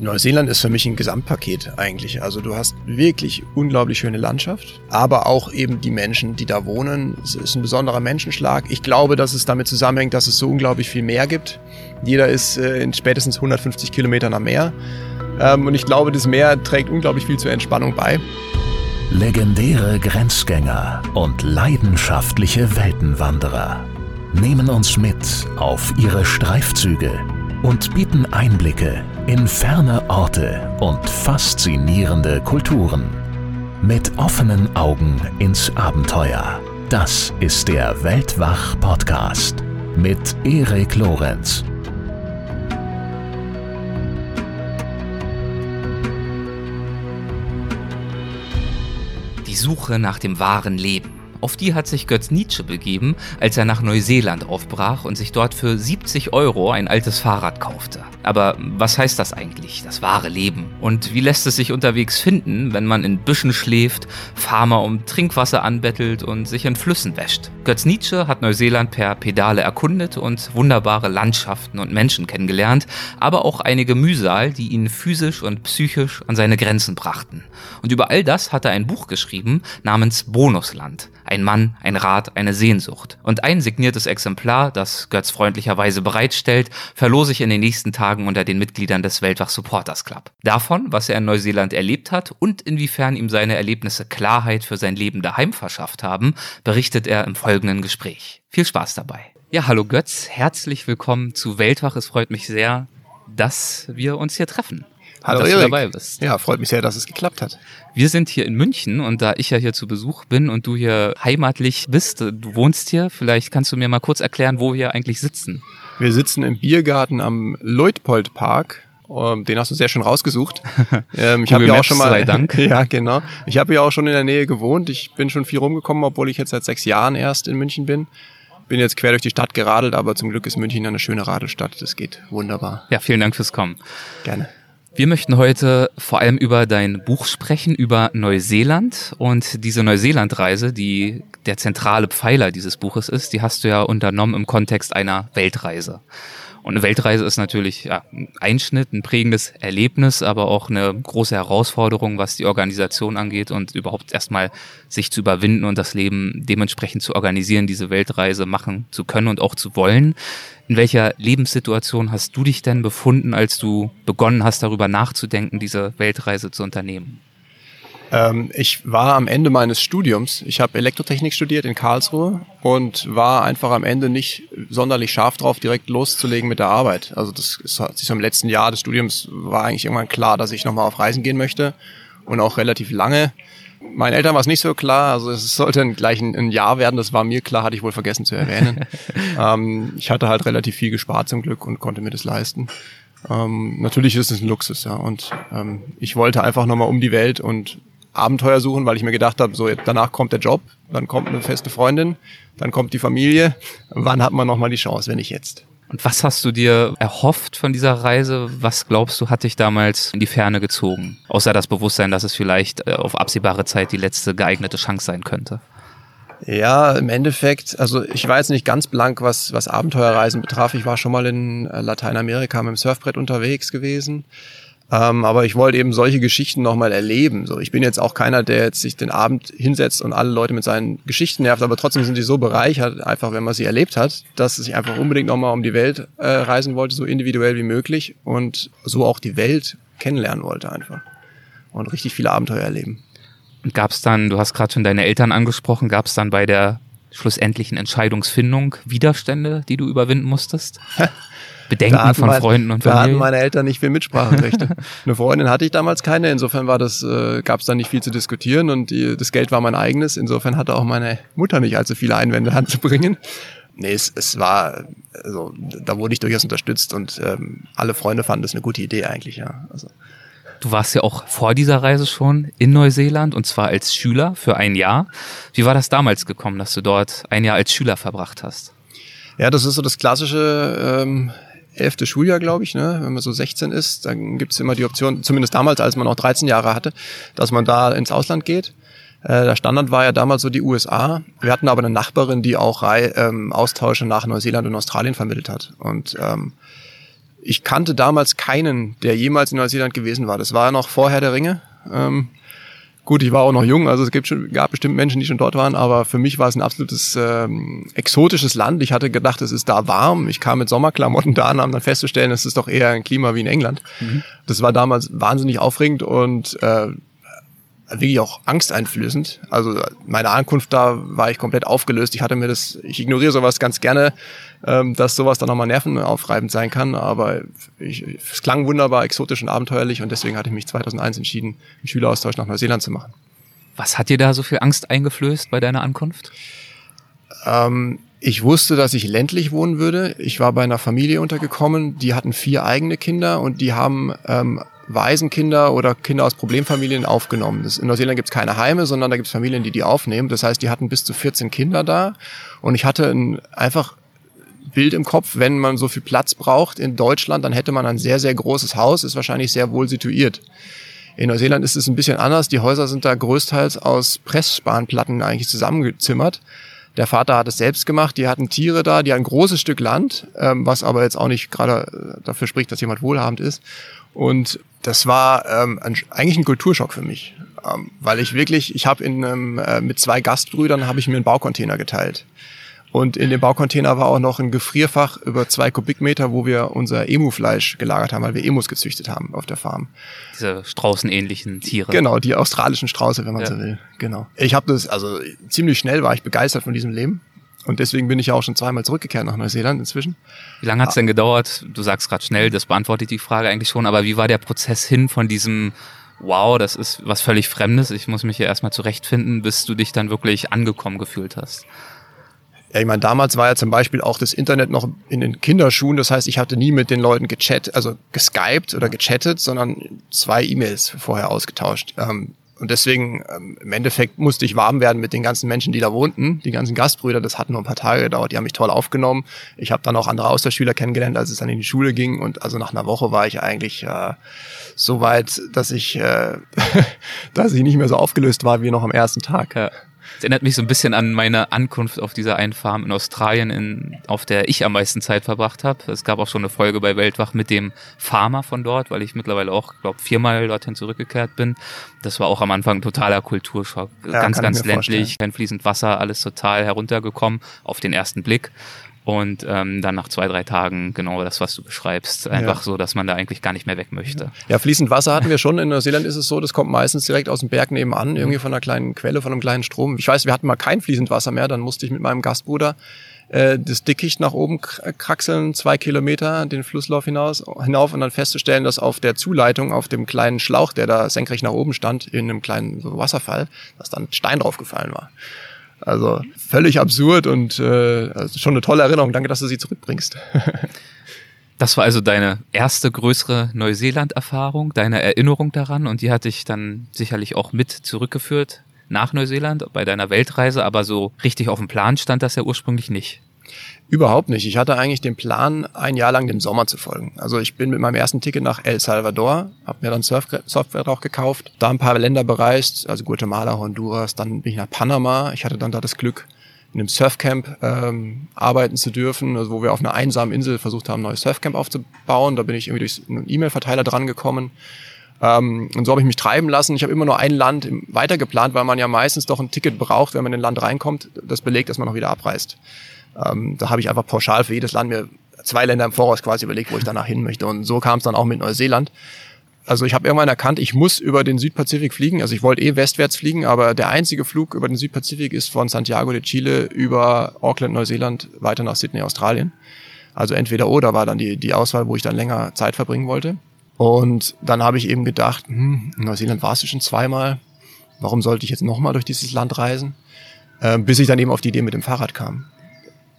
Neuseeland ist für mich ein Gesamtpaket eigentlich. Also du hast wirklich unglaublich schöne Landschaft, aber auch eben die Menschen, die da wohnen. Es ist ein besonderer Menschenschlag. Ich glaube, dass es damit zusammenhängt, dass es so unglaublich viel Meer gibt. Jeder ist äh, in spätestens 150 Kilometern am Meer. Ähm, und ich glaube, das Meer trägt unglaublich viel zur Entspannung bei. Legendäre Grenzgänger und leidenschaftliche Weltenwanderer nehmen uns mit auf ihre Streifzüge und bieten Einblicke in ferne Orte und faszinierende Kulturen. Mit offenen Augen ins Abenteuer. Das ist der Weltwach-Podcast mit Erik Lorenz. Die Suche nach dem wahren Leben. Auf die hat sich Götz Nietzsche begeben, als er nach Neuseeland aufbrach und sich dort für 70 Euro ein altes Fahrrad kaufte. Aber was heißt das eigentlich, das wahre Leben? Und wie lässt es sich unterwegs finden, wenn man in Büschen schläft, Farmer um Trinkwasser anbettelt und sich in Flüssen wäscht? Götz Nietzsche hat Neuseeland per Pedale erkundet und wunderbare Landschaften und Menschen kennengelernt, aber auch einige Mühsal, die ihn physisch und psychisch an seine Grenzen brachten. Und über all das hat er ein Buch geschrieben namens Bonusland. Ein Mann, ein Rat, eine Sehnsucht. Und ein signiertes Exemplar, das Götz freundlicherweise bereitstellt, verlose ich in den nächsten Tagen unter den Mitgliedern des Weltwach Supporters Club. Davon, was er in Neuseeland erlebt hat und inwiefern ihm seine Erlebnisse Klarheit für sein Leben daheim verschafft haben, berichtet er im folgenden Gespräch. Viel Spaß dabei. Ja, hallo Götz, herzlich willkommen zu Weltwach. Es freut mich sehr, dass wir uns hier treffen. Hallo dass Erik. du dabei bist. Ja, freut mich sehr, dass es geklappt hat. Wir sind hier in München und da ich ja hier zu Besuch bin und du hier heimatlich bist, du wohnst hier, vielleicht kannst du mir mal kurz erklären, wo wir eigentlich sitzen. Wir sitzen im Biergarten am Leutpold Park. Ähm, den hast du sehr schön rausgesucht. Ähm, ich habe ja auch schon mal, sei Dank. ja genau. Ich habe ja auch schon in der Nähe gewohnt. Ich bin schon viel rumgekommen, obwohl ich jetzt seit sechs Jahren erst in München bin bin jetzt quer durch die Stadt geradelt, aber zum Glück ist München eine schöne Radelstadt. Das geht wunderbar. Ja, vielen Dank fürs Kommen. Gerne. Wir möchten heute vor allem über dein Buch sprechen, über Neuseeland und diese Neuseeland-Reise, die der zentrale Pfeiler dieses Buches ist, die hast du ja unternommen im Kontext einer Weltreise. Und eine Weltreise ist natürlich ja, ein Einschnitt, ein prägendes Erlebnis, aber auch eine große Herausforderung, was die Organisation angeht und überhaupt erstmal sich zu überwinden und das Leben dementsprechend zu organisieren, diese Weltreise machen zu können und auch zu wollen. In welcher Lebenssituation hast du dich denn befunden, als du begonnen hast, darüber nachzudenken, diese Weltreise zu unternehmen? Ähm, ich war am Ende meines Studiums, ich habe Elektrotechnik studiert in Karlsruhe und war einfach am Ende nicht sonderlich scharf drauf, direkt loszulegen mit der Arbeit. Also das ist, hat sich so im letzten Jahr des Studiums war eigentlich irgendwann klar, dass ich nochmal auf Reisen gehen möchte und auch relativ lange. Meinen Eltern war es nicht so klar, also es sollte gleich ein, ein, Jahr werden, das war mir klar, hatte ich wohl vergessen zu erwähnen. ähm, ich hatte halt relativ viel gespart zum Glück und konnte mir das leisten. Ähm, natürlich ist es ein Luxus, ja. Und ähm, ich wollte einfach nochmal um die Welt und Abenteuer suchen, weil ich mir gedacht habe, so danach kommt der Job, dann kommt eine feste Freundin, dann kommt die Familie. Wann hat man noch mal die Chance, wenn nicht jetzt? Und was hast du dir erhofft von dieser Reise? Was glaubst du, hat dich damals in die Ferne gezogen? Außer das Bewusstsein, dass es vielleicht äh, auf absehbare Zeit die letzte geeignete Chance sein könnte. Ja, im Endeffekt, also ich war jetzt nicht ganz blank, was, was Abenteuerreisen betraf. Ich war schon mal in äh, Lateinamerika mit dem Surfbrett unterwegs gewesen. Ähm, aber ich wollte eben solche Geschichten nochmal erleben. So, ich bin jetzt auch keiner, der jetzt sich den Abend hinsetzt und alle Leute mit seinen Geschichten nervt, aber trotzdem sind die so bereichert, einfach wenn man sie erlebt hat, dass ich einfach unbedingt nochmal um die Welt äh, reisen wollte, so individuell wie möglich und so auch die Welt kennenlernen wollte einfach. Und richtig viele Abenteuer erleben. Und gab es dann, du hast gerade schon deine Eltern angesprochen, gab es dann bei der schlussendlichen Entscheidungsfindung Widerstände, die du überwinden musstest? Bedenken von mein, Freunden und Familie? Da hatten meine Eltern nicht viel Mitspracherechte. Eine Freundin hatte ich damals keine, insofern war das, äh, gab es da nicht viel zu diskutieren und die, das Geld war mein eigenes. Insofern hatte auch meine Mutter nicht allzu viele Einwände anzubringen. Nee, es, es war, also da wurde ich durchaus unterstützt und ähm, alle Freunde fanden das eine gute Idee eigentlich, ja. Also. Du warst ja auch vor dieser Reise schon in Neuseeland und zwar als Schüler für ein Jahr. Wie war das damals gekommen, dass du dort ein Jahr als Schüler verbracht hast? Ja, das ist so das klassische ähm, elfte Schuljahr, glaube ich, ne? wenn man so 16 ist, dann gibt es immer die Option, zumindest damals, als man noch 13 Jahre hatte, dass man da ins Ausland geht. Äh, der Standard war ja damals so die USA. Wir hatten aber eine Nachbarin, die auch ähm, Austausche nach Neuseeland und Australien vermittelt hat. Und ähm, Ich kannte damals keinen, der jemals in Neuseeland gewesen war. Das war ja noch vorher der Ringe. Ähm, gut, ich war auch noch jung, also es gibt schon, gab bestimmt Menschen, die schon dort waren, aber für mich war es ein absolutes ähm, exotisches Land. Ich hatte gedacht, es ist da warm. Ich kam mit Sommerklamotten da an, um dann festzustellen, es ist doch eher ein Klima wie in England. Mhm. Das war damals wahnsinnig aufregend und äh, wirklich auch angsteinflößend. Also meine Ankunft da war ich komplett aufgelöst. Ich hatte mir das, ich ignoriere sowas ganz gerne, ähm, dass sowas dann nochmal nervenaufreibend sein kann, aber ich, es klang wunderbar, exotisch und abenteuerlich und deswegen hatte ich mich 2001 entschieden, einen Schüleraustausch nach Neuseeland zu machen. Was hat dir da so viel Angst eingeflößt bei deiner Ankunft? Ähm, ich wusste, dass ich ländlich wohnen würde. Ich war bei einer Familie untergekommen, die hatten vier eigene Kinder und die haben ähm, Waisenkinder oder Kinder aus Problemfamilien aufgenommen. Das, in Neuseeland gibt es keine Heime, sondern da gibt es Familien, die die aufnehmen. Das heißt, die hatten bis zu 14 Kinder da. Und ich hatte ein einfach Bild im Kopf, wenn man so viel Platz braucht in Deutschland, dann hätte man ein sehr, sehr großes Haus, ist wahrscheinlich sehr wohl situiert. In Neuseeland ist es ein bisschen anders. Die Häuser sind da größtenteils aus Pressspanplatten eigentlich zusammengezimmert. Der Vater hat es selbst gemacht. Die hatten Tiere da, die hatten ein großes Stück Land, ähm, was aber jetzt auch nicht gerade äh, dafür spricht, dass jemand wohlhabend ist. Und das war ähm, ein, eigentlich ein Kulturschock für mich, ähm, weil ich wirklich, ich habe in ähm, äh, mit zwei Gastbrüdern habe ich mir einen Baucontainer geteilt. Und in dem Baucontainer war auch noch ein Gefrierfach über zwei Kubikmeter, wo wir unser Emu-Fleisch gelagert haben, weil wir Emus gezüchtet haben auf der Farm. Diese straußenähnlichen Tiere. Genau, die australischen Strauße, wenn man ja. so will. Genau. Ich habe das, also ziemlich schnell war ich begeistert von diesem Leben. Und deswegen bin ich ja auch schon zweimal zurückgekehrt nach Neuseeland inzwischen. Wie lange hat es denn gedauert? Du sagst gerade schnell, das beantwortet die Frage eigentlich schon, aber wie war der Prozess hin von diesem Wow, das ist was völlig Fremdes, ich muss mich hier erstmal zurechtfinden, bis du dich dann wirklich angekommen gefühlt hast? Ja, ich meine, damals war ja zum Beispiel auch das Internet noch in den Kinderschuhen. Das heißt, ich hatte nie mit den Leuten gechattet, also geskypt oder gechattet, sondern zwei E-Mails vorher ausgetauscht. Ähm, und deswegen, ähm, im Endeffekt musste ich warm werden mit den ganzen Menschen, die da wohnten, die ganzen Gastbrüder. Das hat nur ein paar Tage gedauert. Die haben mich toll aufgenommen. Ich habe dann auch andere Austauschschüler kennengelernt, als es dann in die Schule ging. Und also nach einer Woche war ich eigentlich äh, so weit, dass ich, äh, dass ich nicht mehr so aufgelöst war wie noch am ersten Tag. Ja. Es erinnert mich so ein bisschen an meine Ankunft auf dieser einen Farm in Australien, in, auf der ich am meisten Zeit verbracht habe. Es gab auch schon eine Folge bei Weltwach mit dem Farmer von dort, weil ich mittlerweile auch, glaube viermal dorthin zurückgekehrt bin. Das war auch am Anfang ein totaler Kulturschock. Ja, ganz, ganz ländlich, kein fließend Wasser, alles total heruntergekommen auf den ersten Blick. Und ähm, dann nach zwei, drei Tagen genau das, was du beschreibst. Einfach ja. so, dass man da eigentlich gar nicht mehr weg möchte. Ja, fließend Wasser hatten wir schon. In Neuseeland ist es so, das kommt meistens direkt aus dem Berg nebenan, irgendwie von einer kleinen Quelle, von einem kleinen Strom. Ich weiß, wir hatten mal kein fließend Wasser mehr. Dann musste ich mit meinem Gastbruder äh, das Dickicht nach oben kraxeln, zwei Kilometer den Flusslauf hinaus, hinauf und dann festzustellen, dass auf der Zuleitung, auf dem kleinen Schlauch, der da senkrecht nach oben stand, in einem kleinen Wasserfall, dass dann Stein draufgefallen war. Also völlig absurd und äh, also schon eine tolle Erinnerung. Danke, dass du sie zurückbringst. das war also deine erste größere Neuseeland-Erfahrung, deine Erinnerung daran und die hat dich dann sicherlich auch mit zurückgeführt nach Neuseeland bei deiner Weltreise, aber so richtig auf dem Plan stand das ja ursprünglich nicht. Überhaupt nicht. Ich hatte eigentlich den Plan, ein Jahr lang dem Sommer zu folgen. Also ich bin mit meinem ersten Ticket nach El Salvador, habe mir dann Surf Software auch gekauft, da ein paar Länder bereist, also Guatemala, Honduras, dann bin ich nach Panama. Ich hatte dann da das Glück, in einem Surfcamp ähm, arbeiten zu dürfen, also wo wir auf einer einsamen Insel versucht haben, ein neues Surfcamp aufzubauen. Da bin ich irgendwie durch einen E-Mail-Verteiler dran gekommen. Ähm, und so habe ich mich treiben lassen. Ich habe immer nur ein Land weiter geplant, weil man ja meistens doch ein Ticket braucht, wenn man in ein Land reinkommt, das belegt, dass man auch wieder abreist. Ähm, da habe ich einfach pauschal für jedes Land mir zwei Länder im Voraus quasi überlegt, wo ich danach hin möchte. Und so kam es dann auch mit Neuseeland. Also ich habe irgendwann erkannt, ich muss über den Südpazifik fliegen. Also ich wollte eh westwärts fliegen, aber der einzige Flug über den Südpazifik ist von Santiago de Chile über Auckland, Neuseeland, weiter nach Sydney, Australien. Also entweder oder war dann die, die Auswahl, wo ich dann länger Zeit verbringen wollte. Und dann habe ich eben gedacht, hm, Neuseeland warst du schon zweimal. Warum sollte ich jetzt nochmal durch dieses Land reisen? Äh, bis ich dann eben auf die Idee mit dem Fahrrad kam.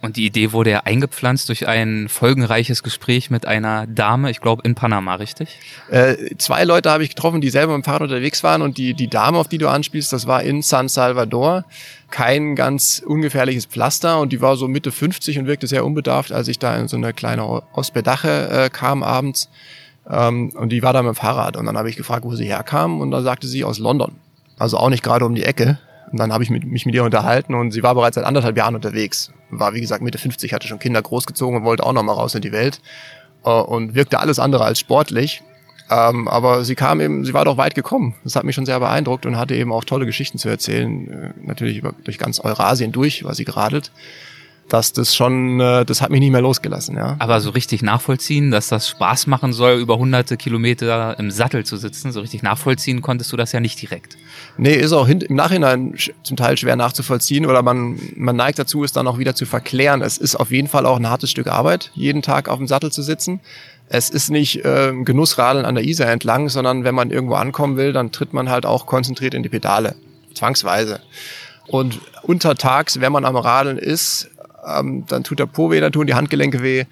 Und die Idee wurde ja eingepflanzt durch ein folgenreiches Gespräch mit einer Dame, ich glaube in Panama, richtig? Äh, zwei Leute habe ich getroffen, die selber dem Fahrrad unterwegs waren und die, die Dame, auf die du anspielst, das war in San Salvador. Kein ganz ungefährliches Pflaster und die war so Mitte 50 und wirkte sehr unbedarft, als ich da in so eine kleine Hospedache äh, kam abends. Ähm, und die war da mit dem Fahrrad und dann habe ich gefragt, wo sie herkam und da sagte sie aus London. Also auch nicht gerade um die Ecke. Und dann habe ich mit, mich mit ihr unterhalten und sie war bereits seit anderthalb Jahren unterwegs. War, wie gesagt, Mitte 50, hatte schon Kinder großgezogen und wollte auch noch mal raus in die Welt. äh, und wirkte alles andere als sportlich. Ähm, aber sie kam eben, sie war doch weit gekommen. Das hat mich schon sehr beeindruckt und hatte eben auch tolle Geschichten zu erzählen. Äh, natürlich über, durch ganz Eurasien durch war sie geradelt dass das schon, äh, das hat mich nicht mehr losgelassen, ja. Aber so richtig nachvollziehen, dass das Spaß machen soll, über hunderte Kilometer im Sattel zu sitzen, so richtig nachvollziehen konntest du das ja nicht direkt. Nee, ist auch im Nachhinein zum Teil schwer nachzuvollziehen oder man, man neigt dazu, es dann auch wieder zu verklären. Es ist auf jeden Fall auch ein hartes Stück Arbeit, jeden Tag auf dem Sattel zu sitzen. Es ist nicht äh, Genussradeln an der Isar entlang, sondern wenn man irgendwo ankommen will, dann tritt man halt auch konzentriert in die Pedale. Zwangsweise. Und untertags, wenn man am Radeln ist, ähm, dann tut der Po weh, dann tun die Handgelenke weh.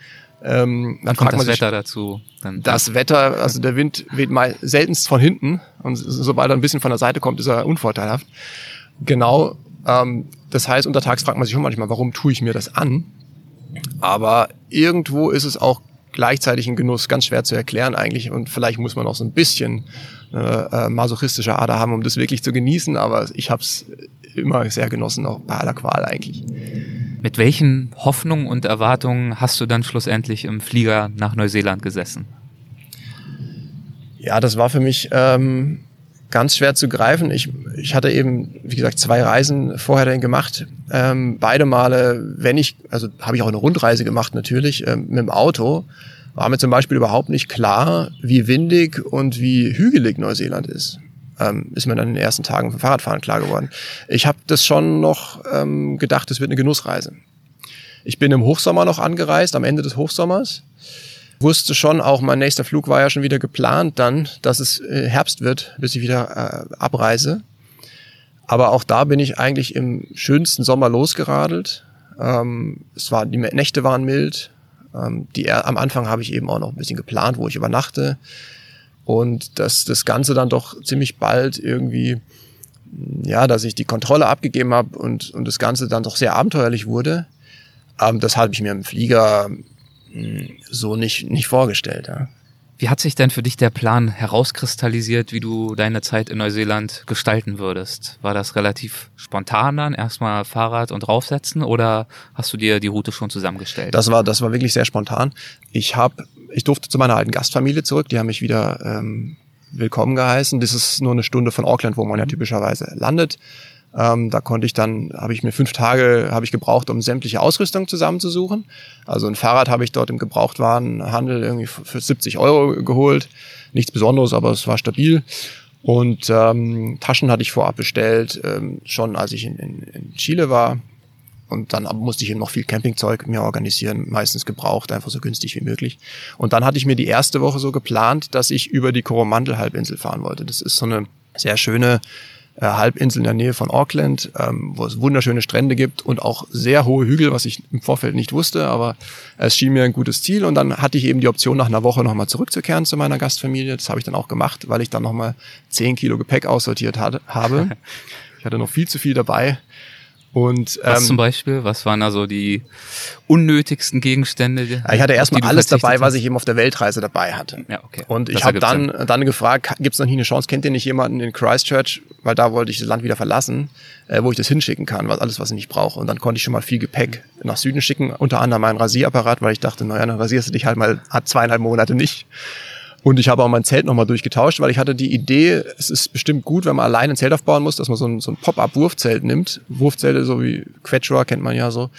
Ähm, dann kommt das sich, Wetter dazu. Dann, das Wetter, also der Wind weht mal seltenst von hinten und sobald er ein bisschen von der Seite kommt, ist er unvorteilhaft. Genau. Ähm, das heißt, untertags fragt man sich schon manchmal, warum tue ich mir das an? Aber irgendwo ist es auch gleichzeitig ein Genuss, ganz schwer zu erklären eigentlich und vielleicht muss man auch so ein bisschen äh, äh masochistische Ader haben, um das wirklich zu genießen, aber ich habe es immer sehr genossen, auch bei aller Qual eigentlich. Mit welchen Hoffnungen und Erwartungen hast du dann schlussendlich im Flieger nach Neuseeland gesessen? Ja, das war für mich ähm, ganz schwer zu greifen. Ich, ich hatte eben, wie gesagt, zwei Reisen vorher dann gemacht. Ähm, beide Male, wenn ich, also habe ich auch eine Rundreise gemacht natürlich, ähm, mit dem Auto, war mir zum Beispiel überhaupt nicht klar, wie windig und wie hügelig Neuseeland ist ähm, ist mir dann in den ersten Tagen vom Fahrradfahren klar geworden. Ich habe das schon noch ähm, gedacht, es wird eine Genussreise. Ich bin im Hochsommer noch angereist, am Ende des Hochsommers. Wusste schon, auch mein nächster Flug war ja schon wieder geplant dann, dass es äh, Herbst wird, bis ich wieder äh, abreise. Aber auch da bin ich eigentlich im schönsten Sommer losgeradelt. Ähm, es war, die Nächte waren mild. Ähm, die, am Anfang habe ich eben auch noch ein bisschen geplant, wo ich übernachte. Und dass das Ganze dann doch ziemlich bald irgendwie, ja, dass ich die Kontrolle abgegeben habe und, und das Ganze dann doch sehr abenteuerlich wurde, ähm, das habe ich mir im Flieger hm, so nicht, nicht vorgestellt. Ja. Wie hat sich denn für dich der Plan herauskristallisiert, wie du deine Zeit in Neuseeland gestalten würdest? War das relativ spontan dann, erstmal Fahrrad und draufsetzen oder hast du dir die Route schon zusammengestellt? Das war, das war wirklich sehr spontan. Ich habe ich durfte zu meiner alten Gastfamilie zurück. Die haben mich wieder ähm, willkommen geheißen. Das ist nur eine Stunde von Auckland, wo man ja typischerweise landet. Ähm, da konnte ich dann, habe ich mir fünf Tage habe ich gebraucht, um sämtliche Ausrüstung zusammenzusuchen. Also ein Fahrrad habe ich dort im Gebrauchtwarenhandel irgendwie für 70 Euro geholt. Nichts Besonderes, aber es war stabil. Und ähm, Taschen hatte ich vorab bestellt, ähm, schon als ich in, in, in Chile war. Und dann musste ich eben noch viel Campingzeug mir organisieren, meistens gebraucht, einfach so günstig wie möglich. Und dann hatte ich mir die erste Woche so geplant, dass ich über die Coromandel-Halbinsel fahren wollte. Das ist so eine sehr schöne äh, Halbinsel in der Nähe von Auckland, ähm, wo es wunderschöne Strände gibt und auch sehr hohe Hügel, was ich im Vorfeld nicht wusste, aber es schien mir ein gutes Ziel. Und dann hatte ich eben die Option, nach einer Woche nochmal zurückzukehren zu meiner Gastfamilie. Das habe ich dann auch gemacht, weil ich dann nochmal zehn Kilo Gepäck aussortiert hatte, habe. Ich hatte noch viel zu viel dabei und, ähm, was zum Beispiel? Was waren also die unnötigsten Gegenstände? Ich hatte erstmal alles dabei, hast? was ich eben auf der Weltreise dabei hatte. Ja, okay. Und ich habe dann, dann gefragt, gibt es noch nie eine Chance, kennt ihr nicht jemanden in Christchurch, weil da wollte ich das Land wieder verlassen, äh, wo ich das hinschicken kann, was alles, was ich nicht brauche. Und dann konnte ich schon mal viel Gepäck nach Süden schicken, unter anderem meinen Rasierapparat, weil ich dachte, naja, dann rasierst du dich halt mal hat zweieinhalb Monate nicht. Und ich habe auch mein Zelt nochmal durchgetauscht, weil ich hatte die Idee, es ist bestimmt gut, wenn man allein ein Zelt aufbauen muss, dass man so ein, so ein Pop-up-Wurfzelt nimmt. Wurfzelte, so wie Quechua kennt man ja so.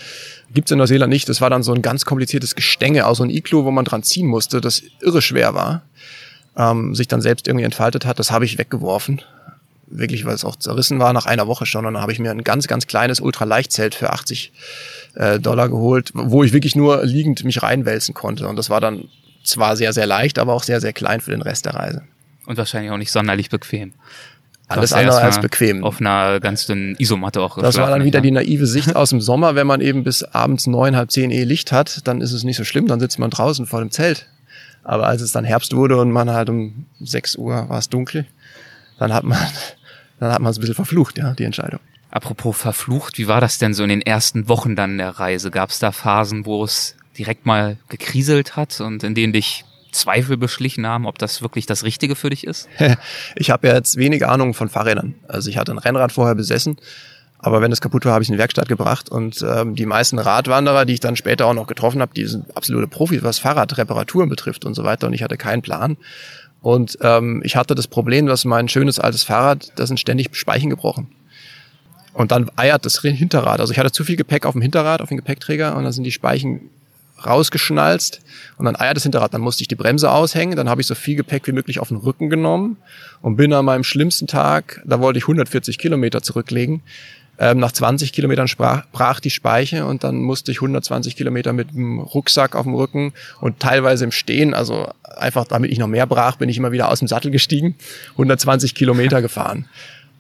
Gibt's in Neuseeland nicht. Das war dann so ein ganz kompliziertes Gestänge aus so einem Iglo, wo man dran ziehen musste, das irre schwer war. Ähm, sich dann selbst irgendwie entfaltet hat. Das habe ich weggeworfen. Wirklich, weil es auch zerrissen war nach einer Woche schon. Und dann habe ich mir ein ganz, ganz kleines Ultraleichtzelt für 80 äh, Dollar geholt, wo ich wirklich nur liegend mich reinwälzen konnte. Und das war dann zwar sehr, sehr leicht, aber auch sehr, sehr klein für den Rest der Reise. Und wahrscheinlich auch nicht sonderlich bequem. Alles andere als bequem. Auf einer ganz dünnen Isomatte auch. Das war dann wieder die naive Sicht aus dem Sommer. Wenn man eben bis abends neun, halb zehn eh Licht hat, dann ist es nicht so schlimm. Dann sitzt man draußen vor dem Zelt. Aber als es dann Herbst wurde und man halt um sechs Uhr war es dunkel, dann hat man, dann hat man es ein bisschen verflucht, ja, die Entscheidung. Apropos verflucht, wie war das denn so in den ersten Wochen dann der Reise? Gab es da Phasen, wo es direkt mal gekriselt hat und in denen dich Zweifel beschlichen haben, ob das wirklich das Richtige für dich ist? ich habe ja jetzt wenig Ahnung von Fahrrädern. Also ich hatte ein Rennrad vorher besessen, Aber wenn es kaputt war, habe ich in die Werkstatt gebracht. Und ähm, die meisten Radwanderer, die ich dann später auch noch getroffen habe, die sind absolute Profis, was Fahrradreparaturen betrifft und so weiter. Und ich hatte keinen Plan. Und ähm, ich hatte das Problem, dass mein schönes altes Fahrrad, da sind ständig Speichen gebrochen. Und dann eiert das Hinterrad. Also ich hatte zu viel Gepäck auf dem Hinterrad, auf dem Gepäckträger und dann sind die Speichen rausgeschnalzt und dann eiert das Hinterrad. Dann musste ich die Bremse aushängen, dann habe ich so viel Gepäck wie möglich auf den Rücken genommen und bin an meinem schlimmsten Tag, da wollte ich 140 Kilometer zurücklegen. Ähm, nach 20 Kilometern sprach, brach die Speiche und dann musste ich 120 Kilometer mit dem Rucksack auf dem Rücken und teilweise im Stehen, also einfach damit ich noch mehr brach, bin ich immer wieder aus dem Sattel gestiegen, 120 Kilometer gefahren.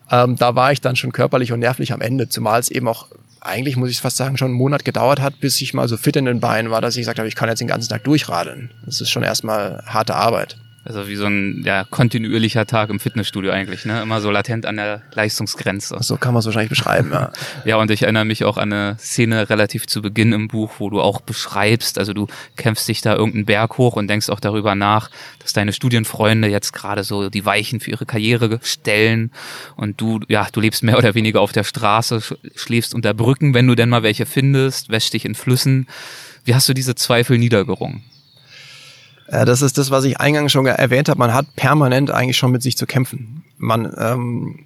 Ähm, da war ich dann schon körperlich und nervlich am Ende, zumal es eben auch eigentlich, muss ich fast sagen, schon einen Monat gedauert hat, bis ich mal so fit in den Beinen war, dass ich gesagt habe, ich kann jetzt den ganzen Tag durchradeln. Das ist schon erstmal harte Arbeit. Also wie so ein ja, kontinuierlicher Tag im Fitnessstudio eigentlich, ne? Immer so latent an der Leistungsgrenze. So kann man es wahrscheinlich beschreiben, ja. ja, und ich erinnere mich auch an eine Szene relativ zu Beginn im Buch, wo du auch beschreibst, also du kämpfst dich da irgendeinen Berg hoch und denkst auch darüber nach, dass deine Studienfreunde jetzt gerade so die Weichen für ihre Karriere stellen und du, ja, du lebst mehr oder weniger auf der Straße, schläfst unter Brücken, wenn du denn mal welche findest, wäschst dich in Flüssen. Wie hast du diese Zweifel niedergerungen? Äh, das ist das, was ich eingangs schon erwähnt habe. Man hat permanent eigentlich schon mit sich zu kämpfen. Man, ähm,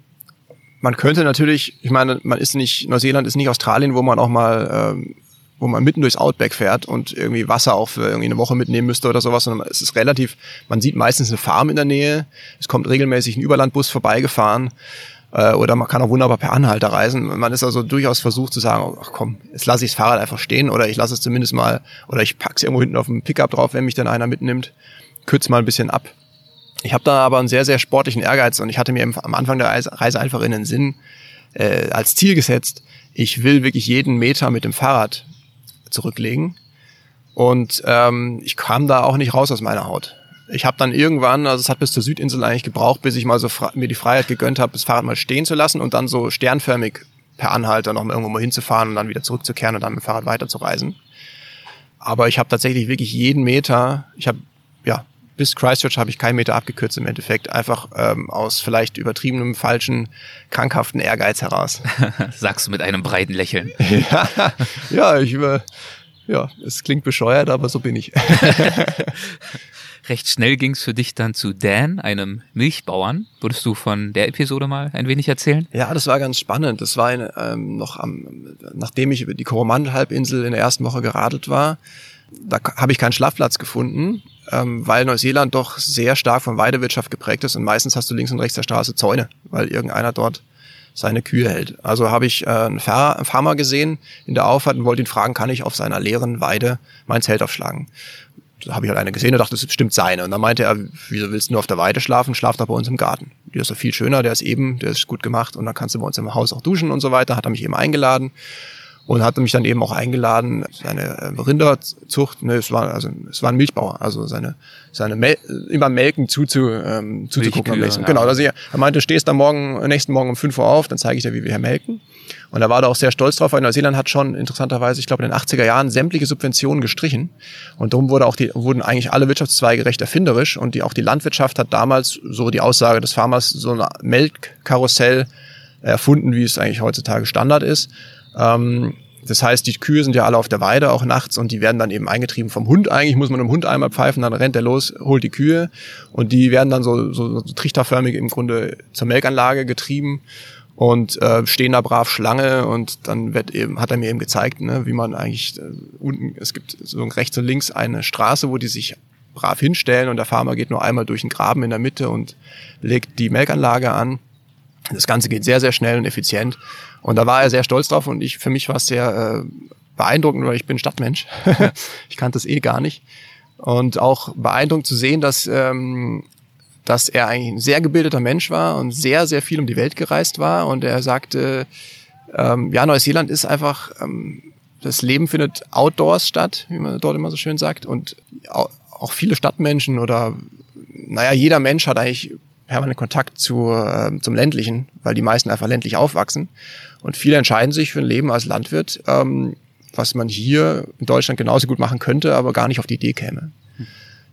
man könnte natürlich, ich meine, man ist nicht, Neuseeland ist nicht Australien, wo man auch mal, ähm, wo man mitten durchs Outback fährt und irgendwie Wasser auch für irgendwie eine Woche mitnehmen müsste oder sowas, sondern es ist relativ, man sieht meistens eine Farm in der Nähe, es kommt regelmäßig ein Überlandbus vorbeigefahren äh, oder man kann auch wunderbar per Anhalter reisen. Man ist also durchaus versucht zu sagen, ach komm, jetzt lasse ich das Fahrrad einfach stehen oder ich lasse es zumindest mal, oder ich pack's irgendwo hinten auf dem Pickup drauf, wenn mich dann einer mitnimmt, kürze mal ein bisschen ab. Ich habe da aber einen sehr, sehr sportlichen Ehrgeiz und ich hatte mir am Anfang der Reise einfach in den Sinn äh, als Ziel gesetzt, ich will wirklich jeden Meter mit dem Fahrrad zurücklegen. Und ähm, ich kam da auch nicht raus aus meiner Haut ich habe dann irgendwann, also es hat bis zur Südinsel eigentlich gebraucht, bis ich mal so mir die Freiheit gegönnt habe, das Fahrrad mal stehen zu lassen und dann so sternförmig per Anhalter noch irgendwo mal hinzufahren und dann wieder zurückzukehren und dann mit dem Fahrrad weiterzureisen. Aber ich habe tatsächlich wirklich jeden Meter, ich habe ja bis Christchurch habe ich keinen Meter abgekürzt im Endeffekt, einfach ähm, aus vielleicht übertriebenem, falschen, krankhaften Ehrgeiz heraus. Sagst du mit einem breiten Lächeln. ja, ja, ich über, ja, es klingt bescheuert, aber so bin ich. Recht schnell ging es für dich dann zu Dan, einem Milchbauern. Würdest du von der Episode mal ein wenig erzählen? Ja, das war ganz spannend. Das war eine, ähm, noch am, nachdem ich über die Koromandel-Halbinsel in der ersten Woche geradelt war. Da habe ich keinen Schlafplatz gefunden, ähm, weil Neuseeland doch sehr stark von Weidewirtschaft geprägt ist und meistens hast du links und rechts der Straße Zäune, weil irgendeiner dort seine Kühe hält. Also habe ich äh, einen Farmer gesehen in der Auffahrt und wollte ihn fragen, kann ich auf seiner leeren Weide mein Zelt aufschlagen? Da habe ich halt eine gesehen und dachte, das ist bestimmt seine. Und dann meinte er, wieso willst du nur auf der Weide schlafen? Schlaf doch bei uns im Garten. Der ist doch viel schöner, der ist eben, der ist gut gemacht und dann kannst du bei uns im Haus auch duschen und so weiter. Hat er mich eben eingeladen und hatte mich dann eben auch eingeladen, seine äh, Rinderzucht, ne, es war also es war ein Milchbauer, also seine seine Mel immer Melken zuzu, ähm, zuzugucken am nächsten. Ja. Genau, also er, er meinte, stehst am Morgen nächsten Morgen um 5 Uhr auf, dann zeige ich dir, wie wir hier melken. Und da war da auch sehr stolz drauf, weil Neuseeland hat schon interessanterweise, ich glaube in den 80er Jahren sämtliche Subventionen gestrichen und darum wurde auch die wurden eigentlich alle Wirtschaftszweige recht erfinderisch und die auch die Landwirtschaft hat damals so die Aussage des Farmers so ein Melkkarussell erfunden, wie es eigentlich heutzutage Standard ist ähm, das heißt, die Kühe sind ja alle auf der Weide auch nachts und die werden dann eben eingetrieben vom Hund. Eigentlich muss man einem Hund einmal pfeifen, dann rennt er los, holt die Kühe und die werden dann so, so, so trichterförmig im Grunde zur Melkanlage getrieben und äh, stehen da brav Schlange und dann wird eben, hat er mir eben gezeigt, ne, wie man eigentlich äh, unten, es gibt so rechts und links eine Straße, wo die sich brav hinstellen und der Farmer geht nur einmal durch den Graben in der Mitte und legt die Melkanlage an. Das Ganze geht sehr, sehr schnell und effizient. Und da war er sehr stolz drauf und ich, für mich war es sehr äh, beeindruckend, weil ich bin Stadtmensch. ich kannte es eh gar nicht. Und auch beeindruckend zu sehen, dass, ähm, dass er eigentlich ein sehr gebildeter Mensch war und sehr, sehr viel um die Welt gereist war. Und er sagte, ähm, ja, Neuseeland ist einfach, ähm, das Leben findet outdoors statt, wie man dort immer so schön sagt. Und auch viele Stadtmenschen oder, naja, jeder Mensch hat eigentlich permanent Kontakt zu, äh, zum ländlichen, weil die meisten einfach ländlich aufwachsen. Und viele entscheiden sich für ein Leben als Landwirt, ähm, was man hier in Deutschland genauso gut machen könnte, aber gar nicht auf die Idee käme.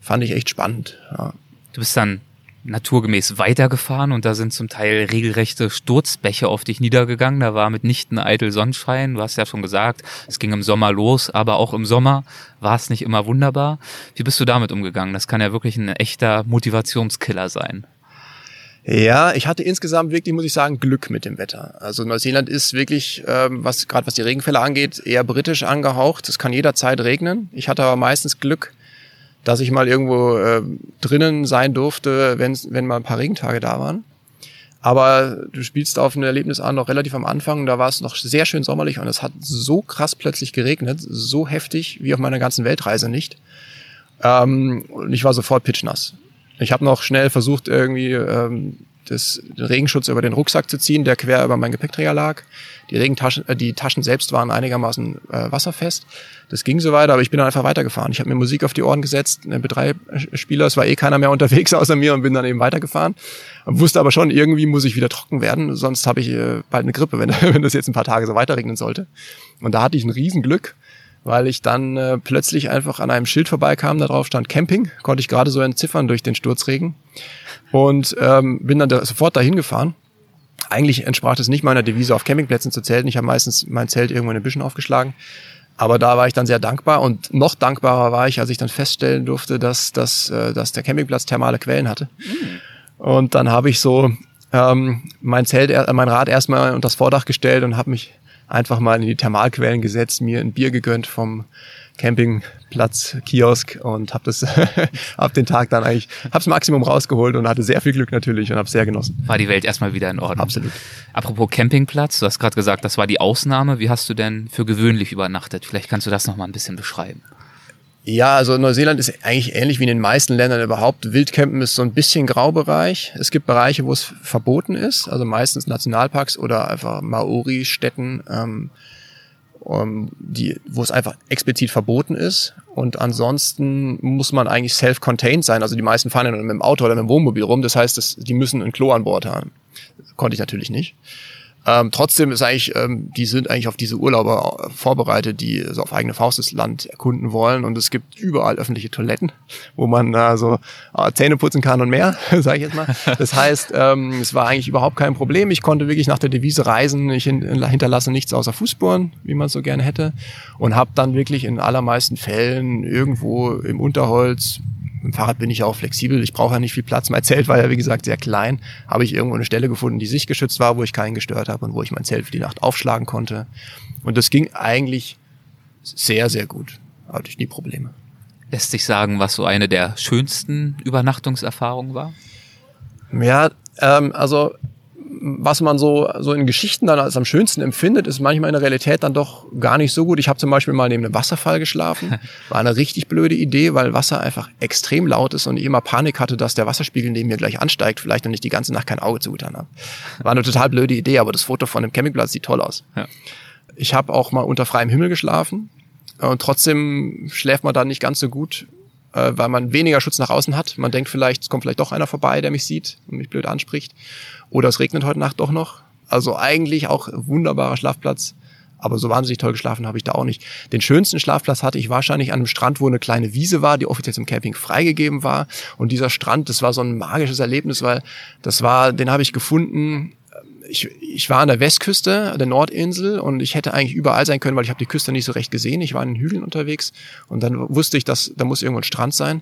Fand ich echt spannend. Ja. Du bist dann naturgemäß weitergefahren und da sind zum Teil regelrechte Sturzbäche auf dich niedergegangen. Da war mitnichten eitel Sonnenschein. Du hast ja schon gesagt, es ging im Sommer los, aber auch im Sommer war es nicht immer wunderbar. Wie bist du damit umgegangen? Das kann ja wirklich ein echter Motivationskiller sein. Ja, ich hatte insgesamt wirklich, muss ich sagen, Glück mit dem Wetter. Also Neuseeland ist wirklich, ähm, was gerade was die Regenfälle angeht, eher britisch angehaucht. Es kann jederzeit regnen. Ich hatte aber meistens Glück, dass ich mal irgendwo äh, drinnen sein durfte, wenn, wenn mal ein paar Regentage da waren. Aber du spielst auf ein Erlebnis an, noch relativ am Anfang, da war es noch sehr schön sommerlich und es hat so krass plötzlich geregnet, so heftig wie auf meiner ganzen Weltreise nicht. Ähm, und ich war sofort pitchnass. Ich habe noch schnell versucht, irgendwie ähm, das, den Regenschutz über den Rucksack zu ziehen, der quer über meinen Gepäckträger lag. Die Regentaschen, äh, die Taschen selbst waren einigermaßen äh, wasserfest. Das ging so weiter, aber ich bin dann einfach weitergefahren. Ich habe mir Musik auf die Ohren gesetzt, einen B3-Spieler, es war eh keiner mehr unterwegs außer mir und bin dann eben weitergefahren. Wusste aber schon, irgendwie muss ich wieder trocken werden, sonst habe ich äh, bald eine Grippe, wenn, wenn das jetzt ein paar Tage so weiterregnen sollte. Und da hatte ich ein Riesenglück weil ich dann äh, plötzlich einfach an einem Schild vorbeikam, da drauf stand Camping, konnte ich gerade so entziffern durch den Sturzregen und ähm, bin dann da sofort dahin gefahren. Eigentlich entsprach es nicht meiner Devise, auf Campingplätzen zu zelten. Ich habe meistens mein Zelt irgendwo in den Büschen aufgeschlagen. Aber da war ich dann sehr dankbar und noch dankbarer war ich, als ich dann feststellen durfte, dass, dass, äh, dass der Campingplatz thermale Quellen hatte. Mhm. Und dann habe ich so ähm, mein Zelt, äh, mein Rad erstmal unter das Vordach gestellt und habe mich einfach mal in die Thermalquellen gesetzt, mir ein Bier gegönnt vom Campingplatz, Kiosk und habe das ab den Tag dann eigentlich, hab's Maximum rausgeholt und hatte sehr viel Glück natürlich und habe sehr genossen. War die Welt erstmal wieder in Ordnung. Absolut. Apropos Campingplatz, du hast gerade gesagt, das war die Ausnahme. Wie hast du denn für gewöhnlich übernachtet? Vielleicht kannst du das noch mal ein bisschen beschreiben. Ja, also Neuseeland ist eigentlich ähnlich wie in den meisten Ländern überhaupt. Wildcampen ist so ein bisschen Graubereich. Es gibt Bereiche, wo es verboten ist, also meistens Nationalparks oder einfach Maori-Städten, ähm, um, die, wo es einfach explizit verboten ist. Und ansonsten muss man eigentlich self-contained sein. Also die meisten fahren ja mit dem Auto oder mit dem Wohnmobil rum. Das heißt, dass die müssen ein Klo an Bord haben. Konnte ich natürlich nicht. Ähm, trotzdem ist eigentlich, ähm, die sind eigentlich auf diese Urlauber vorbereitet, die so auf eigene Faust das Land erkunden wollen. Und es gibt überall öffentliche Toiletten, wo man äh, so äh, Zähne putzen kann und mehr, sage ich jetzt mal. Das heißt, ähm, es war eigentlich überhaupt kein Problem. Ich konnte wirklich nach der Devise reisen. Ich hinterlasse nichts außer Fußspuren, wie man es so gerne hätte. Und habe dann wirklich in allermeisten Fällen irgendwo im Unterholz mit dem Fahrrad bin ich auch flexibel. Ich brauche ja nicht viel Platz. Mein Zelt war ja, wie gesagt, sehr klein. Habe ich irgendwo eine Stelle gefunden, die sichtgeschützt war, wo ich keinen gestört habe und wo ich mein Zelt für die Nacht aufschlagen konnte. Und das ging eigentlich sehr, sehr gut. Hatte ich nie Probleme. Lässt sich sagen, was so eine der schönsten Übernachtungserfahrungen war? Ja, ähm, also was man so, so in Geschichten dann als am schönsten empfindet, ist manchmal in der Realität dann doch gar nicht so gut. Ich habe zum Beispiel mal neben einem Wasserfall geschlafen. War eine richtig blöde Idee, weil Wasser einfach extrem laut ist und ich immer Panik hatte, dass der Wasserspiegel neben mir gleich ansteigt, vielleicht noch nicht die ganze Nacht kein Auge zugetan habe. War eine total blöde Idee, aber das Foto von dem Campingplatz sieht toll aus. Ja. Ich habe auch mal unter freiem Himmel geschlafen und trotzdem schläft man dann nicht ganz so gut, äh, weil man weniger Schutz nach außen hat. Man denkt vielleicht, es kommt vielleicht doch einer vorbei, der mich sieht und mich blöd anspricht. Oder es regnet heute Nacht doch noch. Also eigentlich auch wunderbarer Schlafplatz. Aber so wahnsinnig toll geschlafen habe ich da auch nicht. Den schönsten Schlafplatz hatte ich wahrscheinlich an einem Strand, wo eine kleine Wiese war, die offiziell zum Camping freigegeben war. Und dieser Strand, das war so ein magisches Erlebnis, weil das war, den habe ich gefunden. Ich, ich war an der Westküste, der Nordinsel, und ich hätte eigentlich überall sein können, weil ich habe die Küste nicht so recht gesehen. Ich war in den Hügeln unterwegs und dann wusste ich, dass da muss irgendwo ein Strand sein.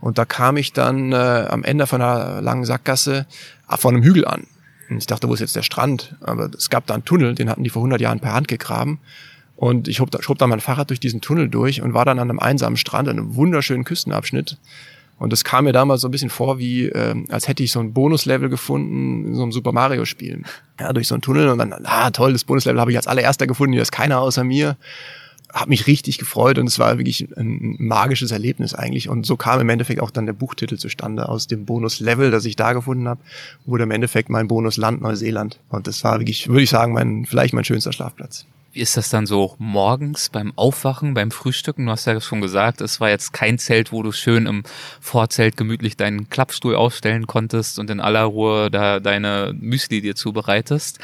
Und da kam ich dann äh, am Ende von einer langen Sackgasse von einem Hügel an. Und ich dachte, wo ist jetzt der Strand? Aber es gab da einen Tunnel, den hatten die vor 100 Jahren per Hand gegraben. Und ich schob da, schob da mein Fahrrad durch diesen Tunnel durch und war dann an einem einsamen Strand, an einem wunderschönen Küstenabschnitt. Und das kam mir damals so ein bisschen vor, wie äh, als hätte ich so ein Bonuslevel gefunden in so einem Super Mario Spiel. Ja, durch so einen Tunnel und dann, ah toll, das Bonuslevel habe ich als allererster gefunden, hier ist keiner außer mir habe mich richtig gefreut und es war wirklich ein magisches Erlebnis eigentlich. Und so kam im Endeffekt auch dann der Buchtitel zustande aus dem Bonus-Level, das ich da gefunden habe, wurde im Endeffekt mein Bonus-Land Neuseeland. Und das war wirklich, würde ich sagen, mein, vielleicht mein schönster Schlafplatz. Ist das dann so morgens beim Aufwachen, beim Frühstücken? Du hast ja schon gesagt, es war jetzt kein Zelt, wo du schön im Vorzelt gemütlich deinen Klappstuhl aufstellen konntest und in aller Ruhe da deine Müsli dir zubereitest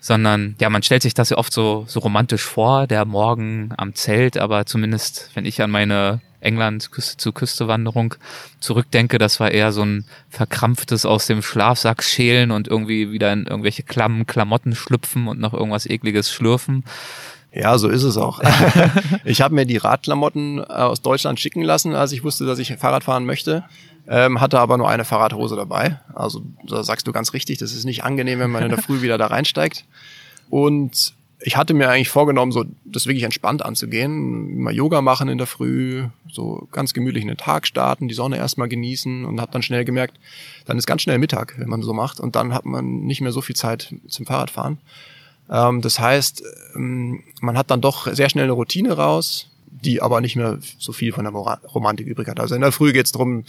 sondern ja, man stellt sich das ja oft so, so romantisch vor, der Morgen am Zelt, aber zumindest, wenn ich an meine England Küste zu Küste Wanderung zurückdenke, das war eher so ein verkrampftes aus dem Schlafsack schälen und irgendwie wieder in irgendwelche klammen Klamotten schlüpfen und noch irgendwas ekliges schlürfen. Ja, so ist es auch. ich habe mir die Radklamotten äh, aus Deutschland schicken lassen, als ich wusste, dass ich Fahrrad fahren möchte. Ähm, hatte aber nur eine Fahrradhose dabei. Also da sagst du ganz richtig, das ist nicht angenehm, wenn man in der Früh wieder da reinsteigt. Und ich hatte mir eigentlich vorgenommen, so das wirklich entspannt anzugehen, mal Yoga machen in der Früh, so ganz gemütlich in den Tag starten, die Sonne erstmal genießen und habe dann schnell gemerkt, dann ist ganz schnell Mittag, wenn man so macht und dann hat man nicht mehr so viel Zeit zum Fahrradfahren. Ähm, das heißt, ähm, man hat dann doch sehr schnell eine Routine raus, die aber nicht mehr so viel von der Romantik übrig hat. Also in der Früh geht es darum,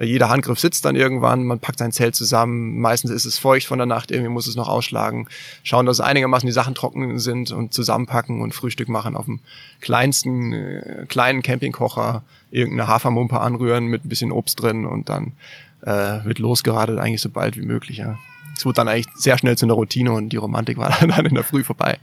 jeder Handgriff sitzt dann irgendwann, man packt sein Zelt zusammen, meistens ist es feucht von der Nacht, irgendwie muss es noch ausschlagen, schauen, dass einigermaßen die Sachen trocken sind und zusammenpacken und Frühstück machen auf dem kleinsten, äh, kleinen Campingkocher, irgendeine Hafermumpe anrühren mit ein bisschen Obst drin und dann äh, wird losgeradet eigentlich so bald wie möglich. Ja. Es wurde dann eigentlich sehr schnell zu einer Routine und die Romantik war dann in der Früh vorbei.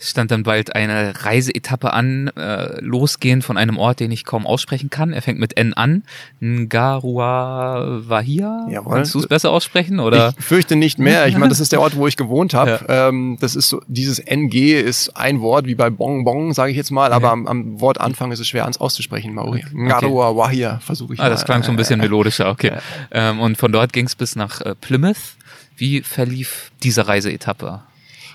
Es stand dann bald eine Reiseetappe an, äh, losgehend von einem Ort, den ich kaum aussprechen kann. Er fängt mit N an. Ngarua Wahia. Jawohl. Kannst du es besser aussprechen? Oder? Ich fürchte nicht mehr. Ich meine, das ist der Ort, wo ich gewohnt habe. Ja. Ähm, das ist so, dieses NG ist ein Wort wie bei Bong Bong, sage ich jetzt mal, aber am, am Wortanfang ist es schwer ans auszusprechen, Maori. Okay. Ngarua Wahia versuche ich ah, mal. Das klang schon ein bisschen melodischer, okay. Ja. Ähm, und von dort ging es bis nach äh, Plymouth. Wie verlief diese Reiseetappe?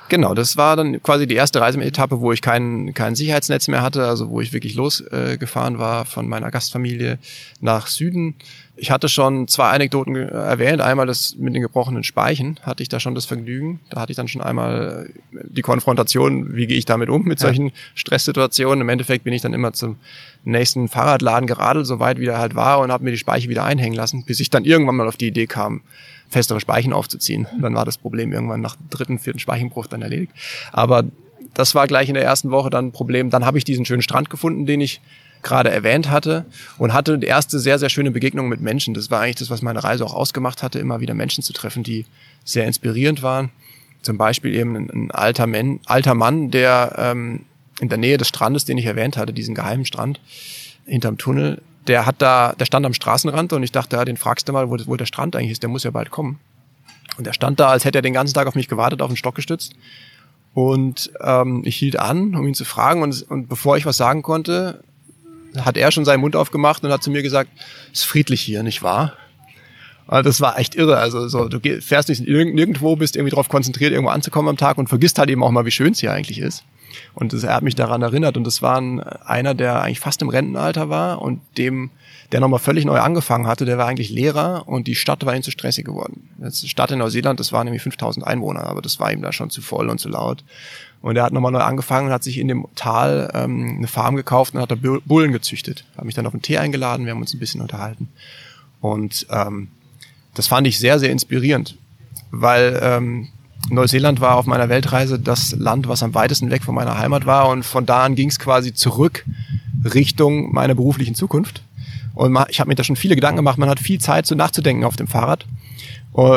Genau, das war dann quasi die erste Reiseetappe, wo ich kein, kein Sicherheitsnetz mehr hatte, also wo ich wirklich losgefahren äh, war von meiner Gastfamilie nach Süden. Ich hatte schon zwei Anekdoten erwähnt. Einmal das mit den gebrochenen Speichen hatte ich da schon das Vergnügen. Da hatte ich dann schon einmal äh, die Konfrontation, wie gehe ich damit um mit solchen Stresssituationen. Im Endeffekt bin ich dann immer zum nächsten Fahrradladen geradelt, so weit wie er halt war und habe mir die Speiche wieder einhängen lassen, bis ich dann irgendwann mal auf die Idee kam, festere Speichen aufzuziehen. Dann war das Problem irgendwann nach dritten, vierten Speichenbruch dann erledigt. Aber das war gleich in der ersten Woche dann ein Problem. Dann habe ich diesen schönen Strand gefunden, den ich gerade erwähnt hatte und hatte die erste sehr, sehr schöne Begegnung mit Menschen. Das war eigentlich das, was meine Reise auch ausgemacht hatte, immer wieder Menschen zu treffen, die sehr inspirierend waren. Zum Beispiel eben ein, ein alter, Mann, alter Mann, der ähm, in der Nähe des Strandes, den ich erwähnt hatte, diesen geheimen Strand hinterm Tunnel, der hat da, der stand am Straßenrand und ich dachte, ja, den fragst du mal, wo, wo der Strand eigentlich ist, der muss ja bald kommen. Und der stand da, als hätte er den ganzen Tag auf mich gewartet, auf den Stock gestützt. Und ähm, ich hielt an, um ihn zu fragen. Und, und bevor ich was sagen konnte, hat er schon seinen Mund aufgemacht und hat zu mir gesagt, es ist friedlich hier, nicht wahr? Und das war echt irre. Also so, du fährst nicht nirgendwo, bist irgendwie darauf konzentriert, irgendwo anzukommen am Tag und vergisst halt eben auch mal, wie schön es hier eigentlich ist. Und das, er hat mich daran erinnert. Und das war ein, einer, der eigentlich fast im Rentenalter war und dem, der nochmal völlig neu angefangen hatte, der war eigentlich Lehrer und die Stadt war ihm zu stressig geworden. Die Stadt in Neuseeland, das waren nämlich 5000 Einwohner, aber das war ihm da schon zu voll und zu laut. Und er hat nochmal neu angefangen und hat sich in dem Tal ähm, eine Farm gekauft und hat da Bullen gezüchtet. Hat mich dann auf einen Tee eingeladen, wir haben uns ein bisschen unterhalten. Und ähm, das fand ich sehr, sehr inspirierend, weil ähm, Neuseeland war auf meiner Weltreise das Land, was am weitesten weg von meiner Heimat war und von da an ging es quasi zurück Richtung meiner beruflichen Zukunft. Und ich habe mir da schon viele Gedanken gemacht. Man hat viel Zeit, so nachzudenken auf dem Fahrrad,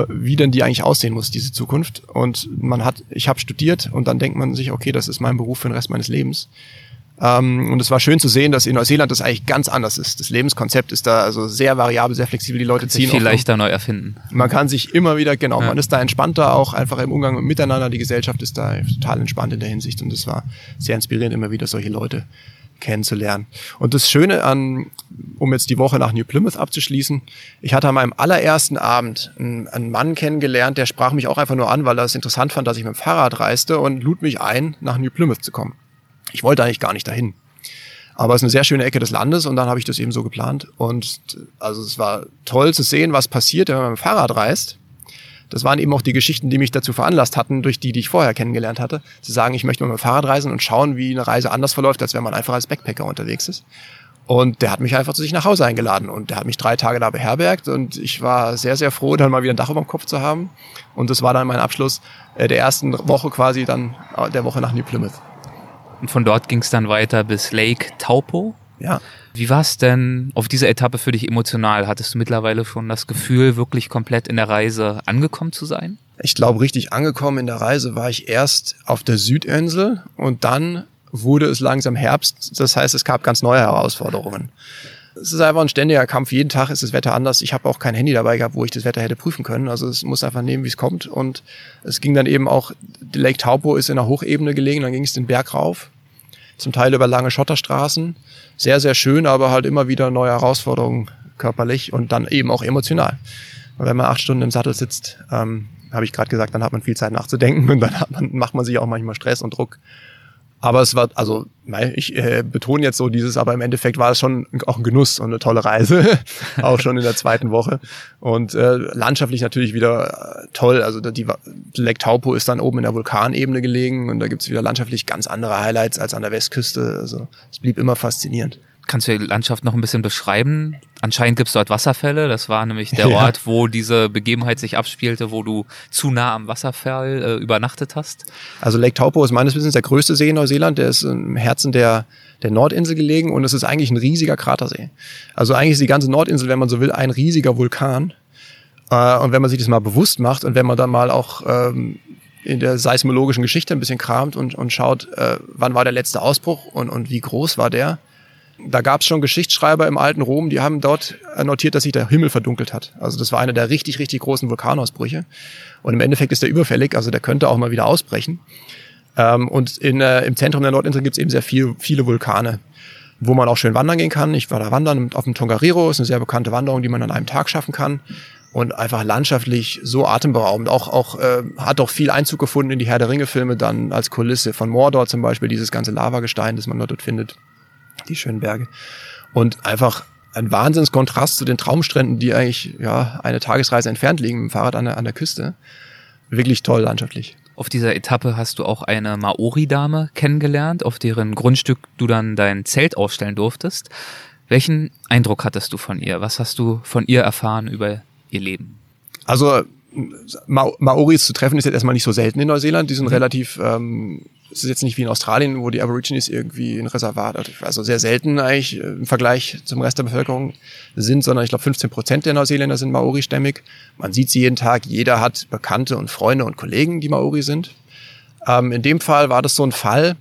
wie denn die eigentlich aussehen muss, diese Zukunft. Und man hat, ich habe studiert und dann denkt man sich, okay, das ist mein Beruf für den Rest meines Lebens. Ähm, und es war schön zu sehen, dass in Neuseeland das eigentlich ganz anders ist. Das Lebenskonzept ist da also sehr variabel, sehr flexibel. Die Leute ziehen viel leichter neu erfinden. Man kann sich immer wieder, genau, ja. man ist da entspannter, auch einfach im Umgang miteinander. Die Gesellschaft ist da total entspannt in der Hinsicht und es war sehr inspirierend, immer wieder solche Leute kennenzulernen. Und das Schöne an, um jetzt die Woche nach New Plymouth abzuschließen, ich hatte an meinem allerersten Abend einen, einen, Mann kennengelernt, der sprach mich auch einfach nur an, weil er es interessant fand, dass ich mit dem Fahrrad reiste und lud mich ein, nach New Plymouth zu kommen. Ich wollte eigentlich gar nicht dahin. Aber es ist eine sehr schöne Ecke des Landes und dann habe ich das eben so geplant. Und also es war toll zu sehen, was passiert, wenn man mit dem Fahrrad reist. Das waren eben auch die Geschichten, die mich dazu veranlasst hatten, durch die, die ich vorher kennengelernt hatte, zu sagen, ich möchte mal mit dem Fahrrad reisen und schauen, wie eine Reise anders verläuft, als wenn man einfach als Backpacker unterwegs ist. Und der hat mich einfach zu sich nach Hause eingeladen und der hat mich drei Tage da beherbergt und ich war sehr, sehr froh, dann mal wieder ein Dach über dem Kopf zu haben. Und das war dann mein Abschluss äh, der ersten Woche quasi dann äh, der Woche nach New Plymouth. Und von dort ging es dann weiter bis Lake Taupo. Ja. Wie war es denn auf dieser Etappe für dich emotional? Hattest du mittlerweile schon das Gefühl, wirklich komplett in der Reise angekommen zu sein? Ich glaube, richtig angekommen in der Reise war ich erst auf der Südinsel und dann wurde es langsam Herbst. Das heißt, es gab ganz neue Herausforderungen. Es ist einfach ein ständiger Kampf. Jeden Tag ist das Wetter anders. Ich habe auch kein Handy dabei gehabt, wo ich das Wetter hätte prüfen können. Also es muss einfach nehmen, wie es kommt. Und es ging dann eben auch, Lake Taupo ist in einer Hochebene gelegen, dann ging es den Berg rauf. Zum Teil über lange Schotterstraßen. Sehr, sehr schön, aber halt immer wieder neue Herausforderungen körperlich und dann eben auch emotional. Und wenn man acht Stunden im Sattel sitzt, ähm, habe ich gerade gesagt, dann hat man viel Zeit nachzudenken und dann man, macht man sich auch manchmal Stress und Druck. Aber es war, also ich äh, betone jetzt so dieses, aber im Endeffekt war es schon auch ein Genuss und eine tolle Reise, auch schon in der zweiten Woche. Und äh, landschaftlich natürlich wieder äh, toll. Also die Lake Taupo ist dann oben in der Vulkanebene gelegen und da gibt's wieder landschaftlich ganz andere Highlights als an der Westküste. Also es blieb immer faszinierend. Kannst du die Landschaft noch ein bisschen beschreiben? Anscheinend gibt es dort Wasserfälle. Das war nämlich der ja. Ort, wo diese Begebenheit sich abspielte, wo du zu nah am Wasserfall äh, übernachtet hast. Also Lake Taupo ist meines Wissens der größte See in Neuseeland. Der ist im Herzen der, der Nordinsel gelegen und es ist eigentlich ein riesiger Kratersee. Also eigentlich ist die ganze Nordinsel, wenn man so will, ein riesiger Vulkan. Äh, und wenn man sich das mal bewusst macht und wenn man dann mal auch ähm, in der seismologischen Geschichte ein bisschen kramt und, und schaut, äh, wann war der letzte Ausbruch und, und wie groß war der, da gab es schon Geschichtsschreiber im alten Rom, die haben dort notiert, dass sich der Himmel verdunkelt hat. Also das war einer der richtig, richtig großen Vulkanausbrüche. Und im Endeffekt ist der überfällig, also der könnte auch mal wieder ausbrechen. Ähm, und in, äh, im Zentrum der Nordinsel gibt es eben sehr viel, viele Vulkane, wo man auch schön wandern gehen kann. Ich war da wandern auf dem Tongariro, ist eine sehr bekannte Wanderung, die man an einem Tag schaffen kann. Und einfach landschaftlich so atemberaubend. Auch, auch äh, hat auch viel Einzug gefunden in die Herr der Ringe-Filme dann als Kulisse von Mordor zum Beispiel, dieses ganze Lavagestein, das man dort findet die schönen Berge. Und einfach ein Wahnsinnskontrast zu den Traumstränden, die eigentlich ja eine Tagesreise entfernt liegen mit dem Fahrrad an der, an der Küste. Wirklich toll landschaftlich. Auf dieser Etappe hast du auch eine Maori-Dame kennengelernt, auf deren Grundstück du dann dein Zelt aufstellen durftest. Welchen Eindruck hattest du von ihr? Was hast du von ihr erfahren über ihr Leben? Also Ma Maoris zu treffen ist jetzt erstmal nicht so selten in Neuseeland. Die sind mhm. relativ ähm, es ist jetzt nicht wie in Australien, wo die Aborigines irgendwie ein Reservat, also sehr selten eigentlich äh, im Vergleich zum Rest der Bevölkerung sind, sondern ich glaube 15 Prozent der Neuseeländer sind Maori-stämmig. Man sieht sie jeden Tag, jeder hat Bekannte und Freunde und Kollegen, die Maori sind. Ähm, in dem Fall war das so ein Fall,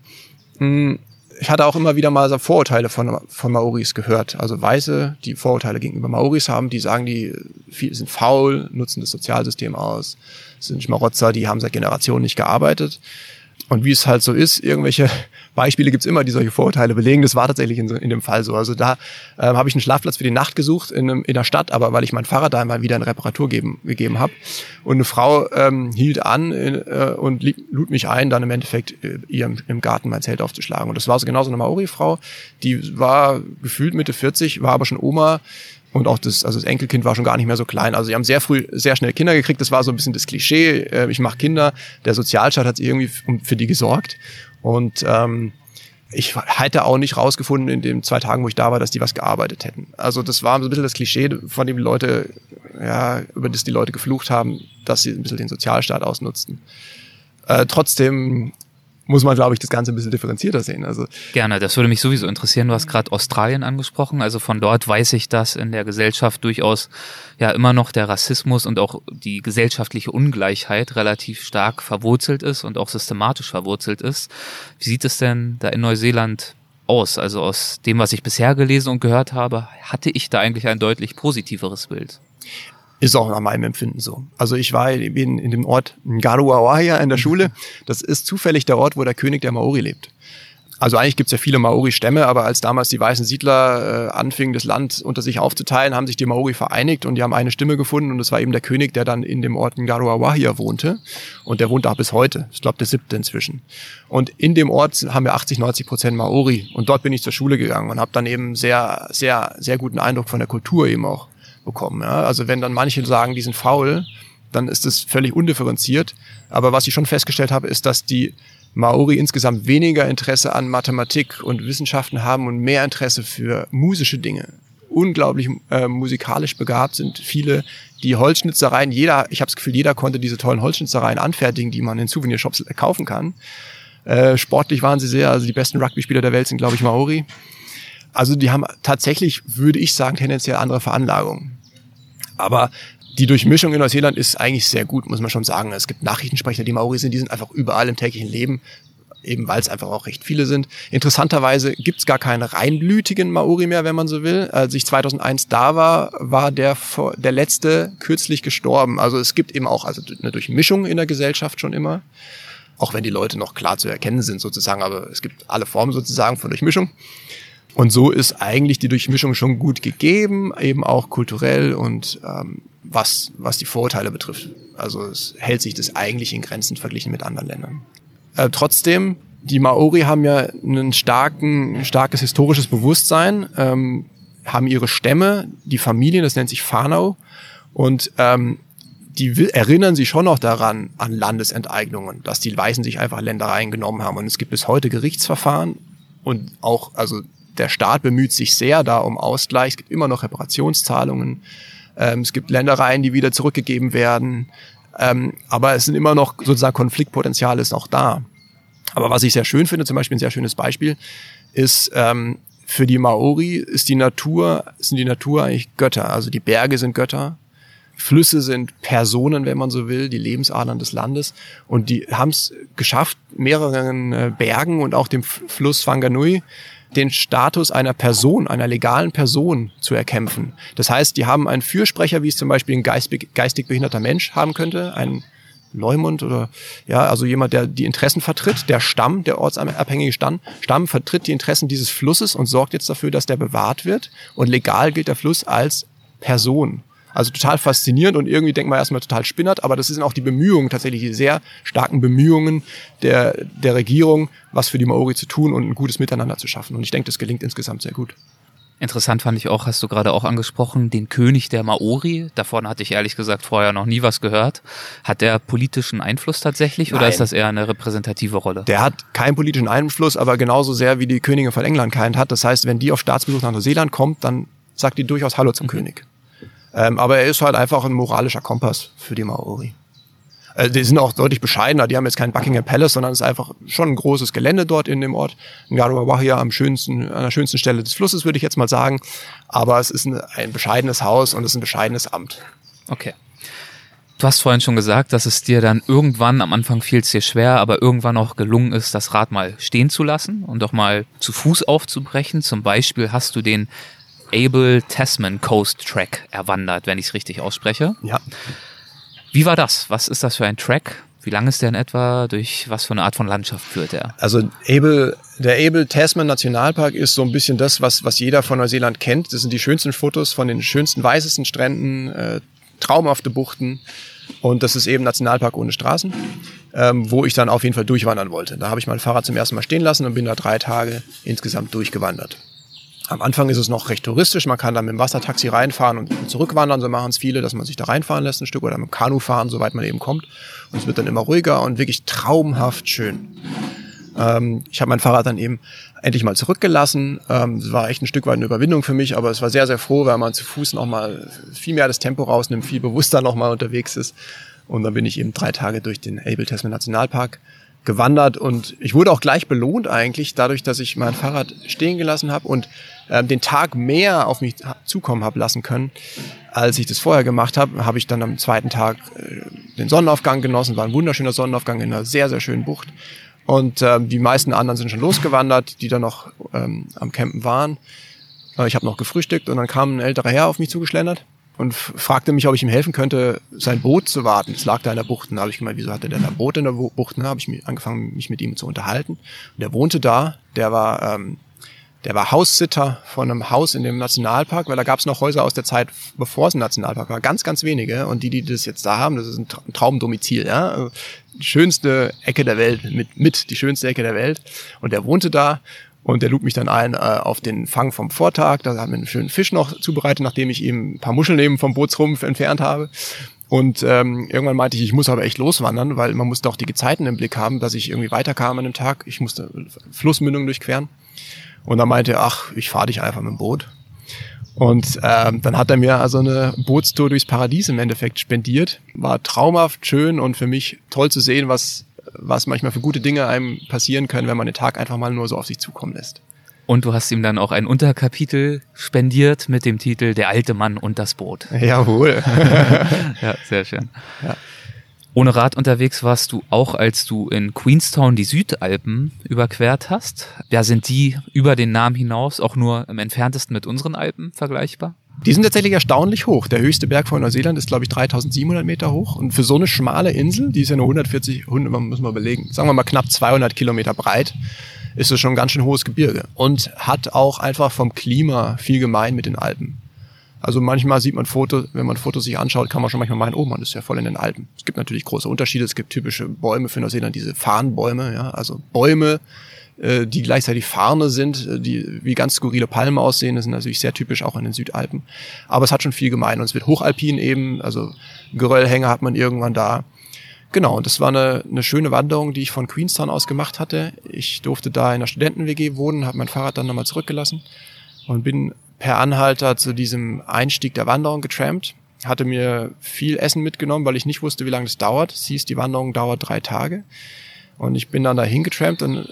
mh, hm, ich hatte auch immer wieder mal so Vorurteile von, von Maoris gehört. Also Weiße, die Vorurteile gegenüber Maoris haben, die sagen, die sind faul, nutzen das Sozialsystem aus, sind Schmarotzer, die haben seit Generationen nicht gearbeitet. Und wie es halt so ist, irgendwelche Beispiele gibt's immer, die solche Vorurteile belegen. Das war tatsächlich in, in dem Fall so. Also da äh, habe ich einen Schlafplatz für die Nacht gesucht in, in der Stadt, aber weil ich mein Fahrrad da mal wieder in Reparatur geben, gegeben habe. Und eine Frau ähm, hielt an äh, und lud mich ein, dann im Endeffekt äh, ihr im, im Garten mein Zelt aufzuschlagen. Und das war so genauso eine Maori-Frau, die war gefühlt Mitte 40, war aber schon Oma, und auch das, also das Enkelkind war schon gar nicht mehr so klein. Also sie haben sehr früh, sehr schnell Kinder gekriegt. Das war so ein bisschen das Klischee. Äh, ich mache Kinder. Der Sozialstaat hat irgendwie für die gesorgt. Und ähm, ich hätte auch nicht rausgefunden in den zwei Tagen, wo ich da war, dass die was gearbeitet hätten. Also das war so ein bisschen das Klischee, von dem die Leute, ja, über das die Leute geflucht haben, dass sie ein bisschen den Sozialstaat ausnutzten. Äh, trotzdem muss man, glaube ich, das Ganze ein bisschen differenzierter sehen. Also Gerne, das würde mich sowieso interessieren. Du hast gerade Australien angesprochen. Also von dort weiß ich, dass in der Gesellschaft durchaus ja immer noch der Rassismus und auch die gesellschaftliche Ungleichheit relativ stark verwurzelt ist und auch systematisch verwurzelt ist. Wie sieht es denn da in Neuseeland aus? Also aus dem, was ich bisher gelesen und gehört habe, hatte ich da eigentlich ein deutlich positiveres Bild. Ist auch nach meinem Empfinden so. Also ich war in, in dem Ort Ngaruawahia in der Schule. Das ist zufällig der Ort, wo der König der Maori lebt. Also eigentlich gibt's ja viele Maori-Stämme, aber als damals die weißen Siedler äh, anfingen, das Land unter sich aufzuteilen, haben sich die Maori vereinigt und die haben eine Stimme gefunden und das war eben der König, der dann in dem Ort Ngaruawahia wohnte und der wohnt da bis heute. Ich glaube, der siebte inzwischen. Und in dem Ort haben wir 80, 90 Prozent Maori und dort bin ich zur Schule gegangen und habe dann eben sehr, sehr, sehr guten Eindruck von der Kultur eben auch bekommen. Ja? Also wenn dann manche sagen, die sind faul, dann ist das völlig undifferenziert. Aber was ich schon festgestellt habe, ist, dass die Maori insgesamt weniger Interesse an Mathematik und Wissenschaften haben und mehr Interesse für musische Dinge. Unglaublich äh, musikalisch begabt sind viele, die Holzschnitzereien, jeder, ich habe das Gefühl, jeder konnte diese tollen Holzschnitzereien anfertigen, die man in Souvenirshops kaufen kann. Äh, sportlich waren sie sehr, also die besten Rugby-Spieler der Welt sind, glaube ich, Maori. Also die haben tatsächlich, würde ich sagen, tendenziell andere Veranlagungen. Aber die Durchmischung in Neuseeland ist eigentlich sehr gut, muss man schon sagen. Es gibt Nachrichtensprecher, die Maori sind, die sind einfach überall im täglichen Leben. eben weil es einfach auch recht viele sind. Interessanterweise gibt es gar keine reinblütigen Maori mehr, wenn man so will. Als ich 2001 da war, war der, der letzte kürzlich gestorben. Also es gibt eben auch also eine Durchmischung in der Gesellschaft schon immer. Auch wenn die Leute noch klar zu erkennen sind sozusagen, aber es gibt alle Formen sozusagen von Durchmischung. Und so ist eigentlich die Durchmischung schon gut gegeben, eben auch kulturell und ähm, was, was die Vorurteile betrifft. Also es hält sich das eigentlich in Grenzen verglichen mit anderen Ländern. Äh, trotzdem, die Maori haben ja ein starken, starkes historisches Bewusstsein, ähm, haben ihre Stämme, die Familien, das nennt sich Whanau. Und ähm, die erinnern sich schon noch daran, an Landesenteignungen, dass die Weißen sich einfach Ländereien genommen haben. Und es gibt bis heute Gerichtsverfahren und auch, also der Staat bemüht sich sehr da um Ausgleich. Es gibt immer noch Reparationszahlungen. Ähm, es gibt Ländereien, die wieder zurückgegeben werden. Ähm, aber es sind immer noch sozusagen Konfliktpotenzial ist noch da. Aber was ich sehr schön finde, zum Beispiel ein sehr schönes Beispiel, ist ähm, für die Maori ist die Natur, sind die Natur eigentlich Götter. Also die Berge sind Götter, Flüsse sind Personen, wenn man so will, die Lebensadern des Landes. Und die haben es geschafft, mehreren äh, Bergen und auch dem Fluss Whanganui den Status einer Person, einer legalen Person zu erkämpfen. Das heißt, die haben einen Fürsprecher, wie es zum Beispiel ein geistig behinderter Mensch haben könnte, ein Leumund oder ja, also jemand, der die Interessen vertritt, der Stamm, der ortsabhängige Stamm, Stamm vertritt die Interessen dieses Flusses und sorgt jetzt dafür, dass der bewahrt wird. Und legal gilt der Fluss als Person. Also total faszinierend und irgendwie denkt man erstmal total spinnert, aber das sind auch die Bemühungen, tatsächlich die sehr starken Bemühungen der, der Regierung, was für die Maori zu tun und ein gutes Miteinander zu schaffen. Und ich denke, das gelingt insgesamt sehr gut. Interessant fand ich auch, hast du gerade auch angesprochen, den König der Maori. Davon hatte ich ehrlich gesagt vorher noch nie was gehört. Hat der politischen Einfluss tatsächlich Nein. oder ist das eher eine repräsentative Rolle? Der hat keinen politischen Einfluss, aber genauso sehr wie die Königin von England keinen hat. Das heißt, wenn die auf Staatsbesuch nach Neuseeland kommt, dann sagt die durchaus Hallo zum mhm. König. Ähm, aber er ist halt einfach ein moralischer Kompass für die Maori. Also die sind auch deutlich bescheidener. Die haben jetzt kein Buckingham Palace, sondern es ist einfach schon ein großes Gelände dort in dem Ort. Ngaruawahia am schönsten, an der schönsten Stelle des Flusses, würde ich jetzt mal sagen. Aber es ist ein, ein bescheidenes Haus und es ist ein bescheidenes Amt. Okay. Du hast vorhin schon gesagt, dass es dir dann irgendwann, am Anfang fiel es dir schwer, aber irgendwann auch gelungen ist, das Rad mal stehen zu lassen und doch mal zu Fuß aufzubrechen. Zum Beispiel hast du den Abel Tasman Coast Track erwandert, wenn ich es richtig ausspreche. Ja. Wie war das? Was ist das für ein Track? Wie lang ist der in etwa? Durch was für eine Art von Landschaft führt er? Also Abel, der Abel Tasman Nationalpark ist so ein bisschen das, was, was jeder von Neuseeland kennt. Das sind die schönsten Fotos von den schönsten, weißesten Stränden, äh, traumhafte Buchten. Und das ist eben Nationalpark ohne Straßen, ähm, wo ich dann auf jeden Fall durchwandern wollte. Da habe ich mein Fahrrad zum ersten Mal stehen lassen und bin da drei Tage insgesamt durchgewandert. Am Anfang ist es noch recht touristisch. Man kann da mit dem Wassertaxi reinfahren und zurückwandern. So machen es viele, dass man sich da reinfahren lässt ein Stück oder mit dem Kanu fahren, soweit man eben kommt. Und es wird dann immer ruhiger und wirklich traumhaft schön. Ähm, ich habe mein Fahrrad dann eben endlich mal zurückgelassen. Ähm, es war echt ein Stück weit eine Überwindung für mich, aber es war sehr, sehr froh, weil man zu Fuß nochmal viel mehr das Tempo rausnimmt, viel bewusster nochmal unterwegs ist. Und dann bin ich eben drei Tage durch den Abel Tasman Nationalpark gewandert und ich wurde auch gleich belohnt eigentlich dadurch, dass ich mein Fahrrad stehen gelassen habe und äh, den Tag mehr auf mich zukommen habe lassen können, als ich das vorher gemacht habe, habe ich dann am zweiten Tag äh, den Sonnenaufgang genossen, war ein wunderschöner Sonnenaufgang in einer sehr, sehr schönen Bucht. Und äh, die meisten anderen sind schon losgewandert, die dann noch ähm, am Campen waren. Äh, ich habe noch gefrühstückt und dann kam ein älterer Herr auf mich zugeschlendert und fragte mich, ob ich ihm helfen könnte, sein Boot zu warten. Es lag da in der Bucht. Und da habe ich gemeint, wieso hat er denn ein Boot in der Bucht? Und da habe ich angefangen, mich mit ihm zu unterhalten. Und der wohnte da. Der war, ähm, der war Haussitter von einem Haus in dem Nationalpark, weil da gab es noch Häuser aus der Zeit, bevor es ein Nationalpark war. Ganz, ganz wenige. Und die, die das jetzt da haben, das ist ein Traumdomizil. Ja? Die schönste Ecke der Welt, mit, mit die schönste Ecke der Welt. Und der wohnte da und der lud mich dann ein äh, auf den Fang vom Vortag. Da haben wir einen schönen Fisch noch zubereitet, nachdem ich ihm ein paar Muscheln neben vom Bootsrumpf entfernt habe. Und ähm, irgendwann meinte ich, ich muss aber echt loswandern, weil man muss doch die Gezeiten im Blick haben, dass ich irgendwie weiterkam an dem Tag. Ich musste Flussmündung durchqueren. Und dann meinte er, ach, ich fahre dich einfach mit dem Boot. Und ähm, dann hat er mir also eine Bootstour durchs Paradies im Endeffekt spendiert. War traumhaft schön und für mich toll zu sehen, was was manchmal für gute Dinge einem passieren können, wenn man den Tag einfach mal nur so auf sich zukommen lässt. Und du hast ihm dann auch ein Unterkapitel spendiert mit dem Titel Der alte Mann und das Boot. Jawohl. ja, sehr schön. Ja. Ohne Rad unterwegs warst du auch, als du in Queenstown die Südalpen überquert hast. Ja, sind die über den Namen hinaus auch nur im entferntesten mit unseren Alpen vergleichbar? Die sind tatsächlich erstaunlich hoch. Der höchste Berg von Neuseeland ist, glaube ich, 3700 Meter hoch. Und für so eine schmale Insel, die ist ja nur 140, 100, man muss mal überlegen, sagen wir mal knapp 200 Kilometer breit, ist es schon ein ganz schön hohes Gebirge. Und hat auch einfach vom Klima viel gemein mit den Alpen. Also manchmal sieht man Fotos, wenn man Fotos sich anschaut, kann man schon manchmal meinen, oh man ist ja voll in den Alpen. Es gibt natürlich große Unterschiede. Es gibt typische Bäume für Neuseeland, diese Farnbäume, ja, also Bäume, äh, die gleichzeitig Farne sind, äh, die wie ganz skurrile Palmen aussehen. Das sind natürlich sehr typisch auch in den Südalpen. Aber es hat schon viel gemein und es wird hochalpin eben, also Geröllhänge hat man irgendwann da. Genau, und das war eine, eine schöne Wanderung, die ich von Queenstown aus gemacht hatte. Ich durfte da in einer Studenten-WG wohnen, habe mein Fahrrad dann nochmal zurückgelassen und bin per Anhalter zu diesem Einstieg der Wanderung getrampt. Hatte mir viel Essen mitgenommen, weil ich nicht wusste, wie lange das dauert. Es hieß, die Wanderung dauert drei Tage. Und ich bin dann da hingetrampt und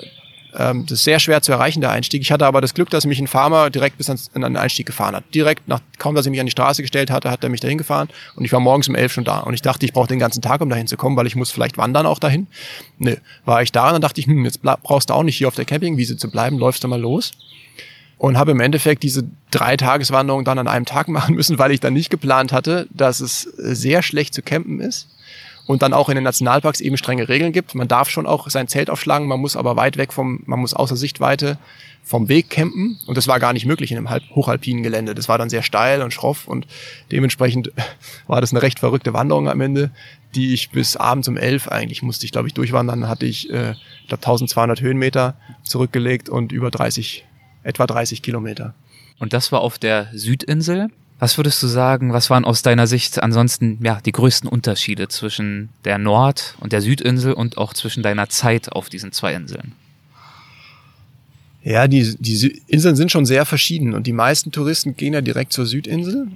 ähm, das ist sehr schwer zu erreichen, der Einstieg. Ich hatte aber das Glück, dass mich ein Farmer direkt bis ans, an den Einstieg gefahren hat. Direkt, nach, kaum dass ich mich an die Straße gestellt hatte, hat er mich dahin gefahren und ich war morgens um elf schon da. Und ich dachte, ich brauche den ganzen Tag, um dahin zu kommen, weil ich muss vielleicht wandern auch dahin. Nö, war ich da und dann dachte ich, hm, jetzt brauchst du auch nicht hier auf der Campingwiese zu bleiben, läufst du mal los und habe im Endeffekt diese drei Tageswanderung dann an einem Tag machen müssen, weil ich dann nicht geplant hatte, dass es sehr schlecht zu campen ist und dann auch in den Nationalparks eben strenge Regeln gibt. Man darf schon auch sein Zelt aufschlagen, man muss aber weit weg vom, man muss außer Sichtweite vom Weg campen und das war gar nicht möglich in einem halb, hochalpinen Gelände. Das war dann sehr steil und schroff und dementsprechend war das eine recht verrückte Wanderung am Ende, die ich bis abends um elf eigentlich musste ich glaube ich durchwandern. Dann hatte ich, äh, ich glaube 1200 Höhenmeter zurückgelegt und über 30 etwa 30 Kilometer. Und das war auf der Südinsel. Was würdest du sagen, was waren aus deiner Sicht ansonsten ja, die größten Unterschiede zwischen der Nord- und der Südinsel und auch zwischen deiner Zeit auf diesen zwei Inseln? Ja, die, die Inseln sind schon sehr verschieden und die meisten Touristen gehen ja direkt zur Südinsel.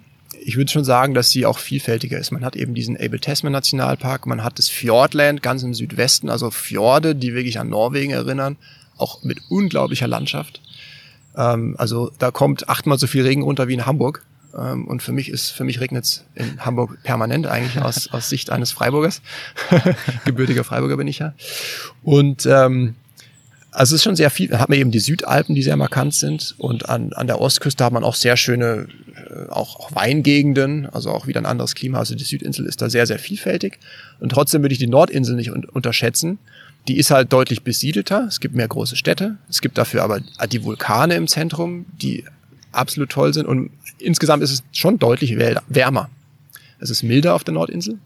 Ich würde schon sagen, dass sie auch vielfältiger ist. Man hat eben diesen Abel Tasman Nationalpark, man hat das Fjordland ganz im Südwesten, also Fjorde, die wirklich an Norwegen erinnern, auch mit unglaublicher Landschaft. Ähm, also da kommt achtmal so viel Regen runter wie in Hamburg. Ähm, und für mich ist, für mich regnet es in Hamburg permanent eigentlich aus, aus Sicht eines Freiburgers. Gebürtiger Freiburger bin ich ja. Und ähm, also es ist schon sehr viel. Da hat man eben die Südalpen, die sehr markant sind. Und an, an der Ostküste hat man auch sehr schöne, äh, auch, auch Weingegenden, also auch wieder ein anderes Klima. Also die Südinsel ist da sehr, sehr vielfältig. Und trotzdem würde ich die Nordinsel nicht un unterschätzen. Die ist halt deutlich besiedelter. Es gibt mehr große Städte. Es gibt dafür aber die Vulkane im Zentrum, die absolut toll sind. Und insgesamt ist es schon deutlich wärmer. Es ist milder auf der Nordinsel.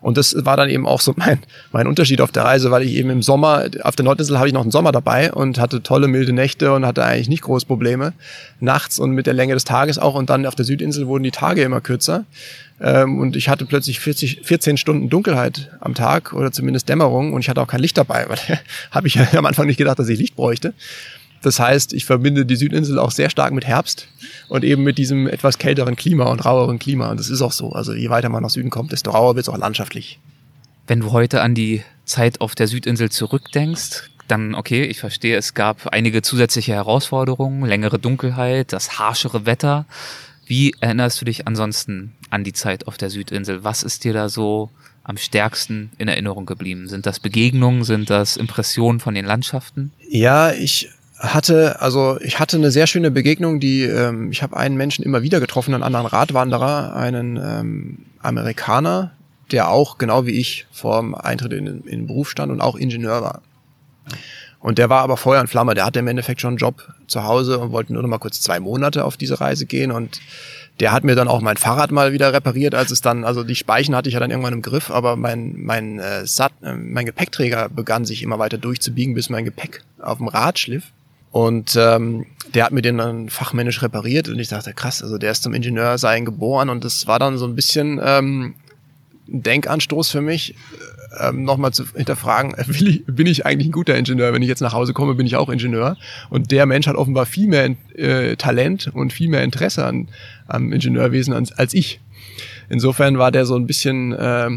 Und das war dann eben auch so mein, mein Unterschied auf der Reise, weil ich eben im Sommer, auf der Nordinsel habe ich noch einen Sommer dabei und hatte tolle milde Nächte und hatte eigentlich nicht große Probleme. Nachts und mit der Länge des Tages auch. Und dann auf der Südinsel wurden die Tage immer kürzer. Ähm, und ich hatte plötzlich 40, 14 Stunden Dunkelheit am Tag oder zumindest Dämmerung und ich hatte auch kein Licht dabei, weil habe ich am Anfang nicht gedacht, dass ich Licht bräuchte. Das heißt, ich verbinde die Südinsel auch sehr stark mit Herbst und eben mit diesem etwas kälteren Klima und raueren Klima. Und das ist auch so. Also je weiter man nach Süden kommt, desto rauer wird es auch landschaftlich. Wenn du heute an die Zeit auf der Südinsel zurückdenkst, dann, okay, ich verstehe, es gab einige zusätzliche Herausforderungen, längere Dunkelheit, das harschere Wetter. Wie erinnerst du dich ansonsten an die Zeit auf der Südinsel? Was ist dir da so am stärksten in Erinnerung geblieben? Sind das Begegnungen? Sind das Impressionen von den Landschaften? Ja, ich hatte, also ich hatte eine sehr schöne Begegnung, die ähm, ich habe einen Menschen immer wieder getroffen, einen anderen Radwanderer, einen ähm, Amerikaner, der auch genau wie ich vor dem Eintritt in, in den Beruf stand und auch Ingenieur war. Und der war aber Feuer und Flamme, der hatte im Endeffekt schon einen Job zu Hause und wollte nur noch mal kurz zwei Monate auf diese Reise gehen und der hat mir dann auch mein Fahrrad mal wieder repariert, als es dann, also die Speichen hatte ich ja dann irgendwann im Griff, aber mein, mein, äh, Sat, äh, mein Gepäckträger begann sich immer weiter durchzubiegen, bis mein Gepäck auf dem Rad schliff. Und ähm, der hat mir den dann fachmännisch repariert und ich dachte, krass, also der ist zum Ingenieur sein geboren und das war dann so ein bisschen ähm, ein Denkanstoß für mich, ähm, nochmal zu hinterfragen, äh, will ich, bin ich eigentlich ein guter Ingenieur? Wenn ich jetzt nach Hause komme, bin ich auch Ingenieur. Und der Mensch hat offenbar viel mehr äh, Talent und viel mehr Interesse an, am Ingenieurwesen als, als ich. Insofern war der so ein bisschen äh,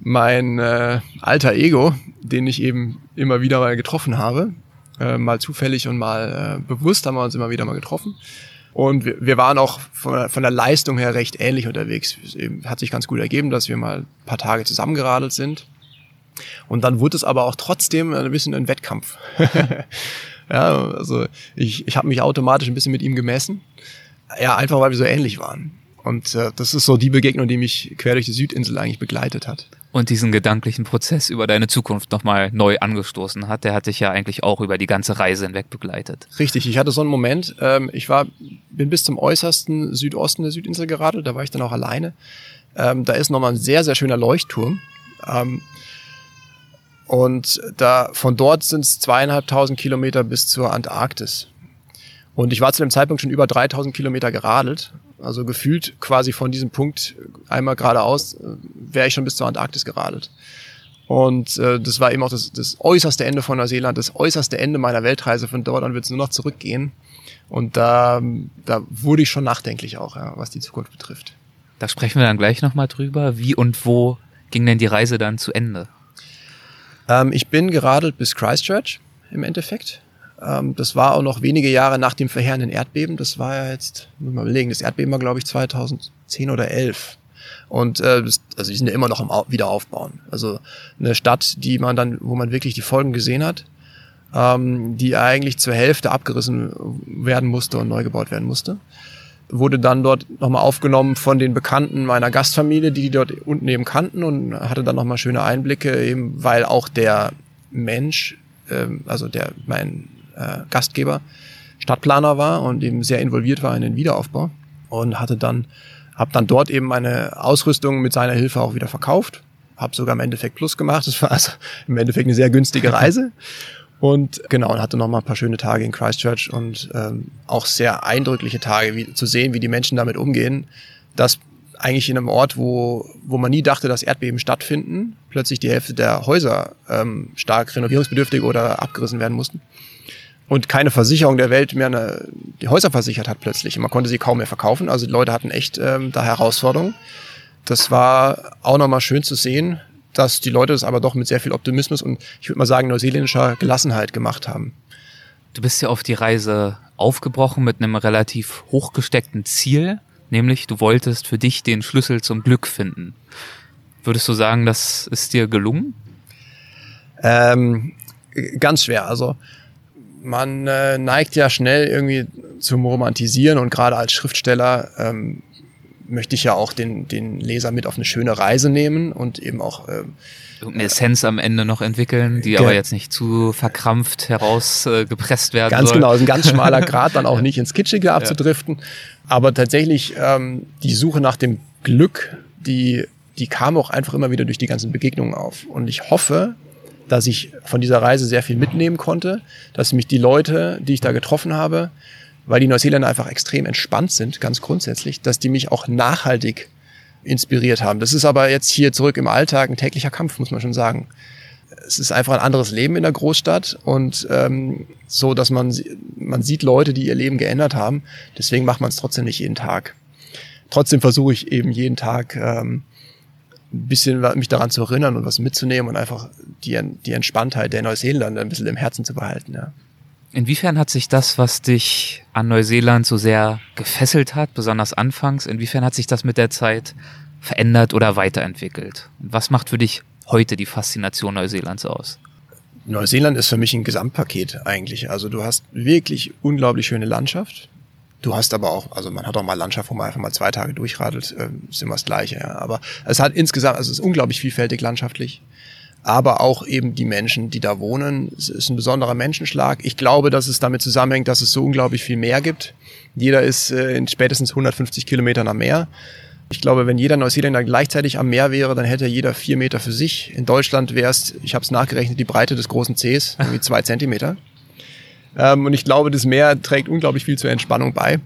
mein äh, alter Ego, den ich eben immer wieder mal getroffen habe. Äh, mal zufällig und mal äh, bewusst haben wir uns immer wieder mal getroffen. Und wir, wir waren auch von, von der Leistung her recht ähnlich unterwegs. Es hat sich ganz gut ergeben, dass wir mal ein paar Tage zusammengeradelt sind. Und dann wurde es aber auch trotzdem ein bisschen ein Wettkampf. ja, also ich, ich habe mich automatisch ein bisschen mit ihm gemessen. Ja, einfach weil wir so ähnlich waren. Und äh, das ist so die Begegnung, die mich quer durch die Südinsel eigentlich begleitet hat. Und diesen gedanklichen Prozess über deine Zukunft nochmal neu angestoßen hat, der hat dich ja eigentlich auch über die ganze Reise hinweg begleitet. Richtig, ich hatte so einen Moment, ähm, ich war, bin bis zum äußersten Südosten der Südinsel geradelt, da war ich dann auch alleine. Ähm, da ist nochmal ein sehr, sehr schöner Leuchtturm. Ähm, und da von dort sind es zweieinhalbtausend Kilometer bis zur Antarktis. Und ich war zu dem Zeitpunkt schon über 3000 Kilometer geradelt. Also gefühlt quasi von diesem Punkt einmal geradeaus äh, wäre ich schon bis zur Antarktis geradelt. Und äh, das war eben auch das, das äußerste Ende von Neuseeland, das äußerste Ende meiner Weltreise. Von dort an wird es nur noch zurückgehen. Und da, da wurde ich schon nachdenklich auch, ja, was die Zukunft betrifft. Da sprechen wir dann gleich nochmal drüber. Wie und wo ging denn die Reise dann zu Ende? Ähm, ich bin geradelt bis Christchurch im Endeffekt. Ähm, das war auch noch wenige Jahre nach dem verheerenden Erdbeben. Das war ja jetzt, muss mal überlegen, das Erdbeben war, glaube ich, 2010 oder 11. Und äh, also die sind ja immer noch im Au Wiederaufbauen. Also eine Stadt, die man dann, wo man wirklich die Folgen gesehen hat, ähm, die eigentlich zur Hälfte abgerissen werden musste und neu gebaut werden musste. Wurde dann dort nochmal aufgenommen von den Bekannten meiner Gastfamilie, die die dort unten eben kannten und hatte dann nochmal schöne Einblicke, eben weil auch der Mensch, ähm, also der mein äh, Gastgeber Stadtplaner war und eben sehr involviert war in den Wiederaufbau und hatte dann habe dann dort eben meine Ausrüstung mit seiner Hilfe auch wieder verkauft, habe sogar im Endeffekt Plus gemacht. Das war also im Endeffekt eine sehr günstige Reise. Und genau, und hatte noch mal ein paar schöne Tage in Christchurch und ähm, auch sehr eindrückliche Tage, wie, zu sehen, wie die Menschen damit umgehen, dass eigentlich in einem Ort, wo, wo man nie dachte, dass Erdbeben stattfinden, plötzlich die Hälfte der Häuser ähm, stark renovierungsbedürftig oder abgerissen werden mussten und keine Versicherung der Welt mehr eine, die Häuser versichert hat plötzlich. man konnte sie kaum mehr verkaufen. Also die Leute hatten echt ähm, da Herausforderungen. Das war auch nochmal schön zu sehen, dass die Leute das aber doch mit sehr viel Optimismus und ich würde mal sagen neuseeländischer Gelassenheit gemacht haben. Du bist ja auf die Reise aufgebrochen mit einem relativ hochgesteckten Ziel, nämlich du wolltest für dich den Schlüssel zum Glück finden. Würdest du sagen, das ist dir gelungen? Ähm, ganz schwer. Also man äh, neigt ja schnell irgendwie zum Romantisieren und gerade als Schriftsteller ähm, möchte ich ja auch den, den Leser mit auf eine schöne Reise nehmen und eben auch äh, eine Essenz am Ende noch entwickeln, die aber jetzt nicht zu verkrampft herausgepresst äh, werden Ganz soll. genau, ist ein ganz schmaler Grad, dann auch nicht ins Kitschige abzudriften. Ja. Aber tatsächlich ähm, die Suche nach dem Glück, die, die kam auch einfach immer wieder durch die ganzen Begegnungen auf. Und ich hoffe, dass ich von dieser Reise sehr viel mitnehmen konnte, dass mich die Leute, die ich da getroffen habe, weil die Neuseeländer einfach extrem entspannt sind, ganz grundsätzlich, dass die mich auch nachhaltig inspiriert haben. Das ist aber jetzt hier zurück im Alltag ein täglicher Kampf, muss man schon sagen. Es ist einfach ein anderes Leben in der Großstadt und ähm, so, dass man man sieht Leute, die ihr Leben geändert haben. Deswegen macht man es trotzdem nicht jeden Tag. Trotzdem versuche ich eben jeden Tag ähm, ein bisschen mich daran zu erinnern und was mitzunehmen und einfach die, die Entspanntheit der Neuseeländer ein bisschen im Herzen zu behalten. Ja. Inwiefern hat sich das, was dich an Neuseeland so sehr gefesselt hat, besonders anfangs, inwiefern hat sich das mit der Zeit verändert oder weiterentwickelt? was macht für dich heute die Faszination Neuseelands aus? Neuseeland ist für mich ein Gesamtpaket eigentlich. Also du hast wirklich unglaublich schöne Landschaft. Du hast aber auch, also man hat auch mal Landschaft, wo man einfach mal zwei Tage durchradelt, äh, ist immer das Gleiche. Ja. Aber es hat insgesamt, also es ist unglaublich vielfältig landschaftlich. Aber auch eben die Menschen, die da wohnen. Es ist ein besonderer Menschenschlag. Ich glaube, dass es damit zusammenhängt, dass es so unglaublich viel Meer gibt. Jeder ist äh, in spätestens 150 Kilometern am Meer. Ich glaube, wenn jeder Neuseeländer gleichzeitig am Meer wäre, dann hätte jeder vier Meter für sich. In Deutschland wäre es, ich habe es nachgerechnet, die Breite des großen Cs, irgendwie zwei Zentimeter. Ähm, und ich glaube, das Meer trägt unglaublich viel zur Entspannung bei.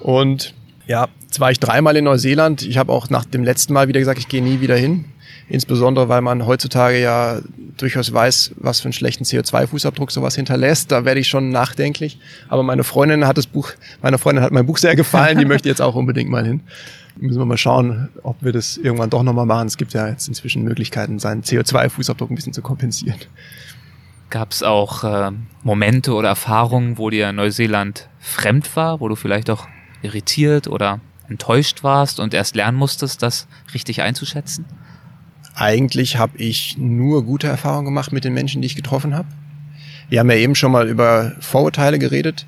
Und ja, jetzt war ich dreimal in Neuseeland. Ich habe auch nach dem letzten Mal wieder gesagt, ich gehe nie wieder hin. Insbesondere, weil man heutzutage ja durchaus weiß, was für einen schlechten CO2-Fußabdruck sowas hinterlässt. Da werde ich schon nachdenklich. Aber meine Freundin hat das Buch, meine Freundin hat mein Buch sehr gefallen. Die möchte jetzt auch unbedingt mal hin. Müssen wir mal schauen, ob wir das irgendwann doch nochmal machen. Es gibt ja jetzt inzwischen Möglichkeiten, seinen CO2-Fußabdruck ein bisschen zu kompensieren. Gab es auch äh, Momente oder Erfahrungen, wo dir Neuseeland fremd war, wo du vielleicht auch irritiert oder enttäuscht warst und erst lernen musstest, das richtig einzuschätzen? Eigentlich habe ich nur gute Erfahrungen gemacht mit den Menschen, die ich getroffen habe. Wir haben ja eben schon mal über Vorurteile geredet.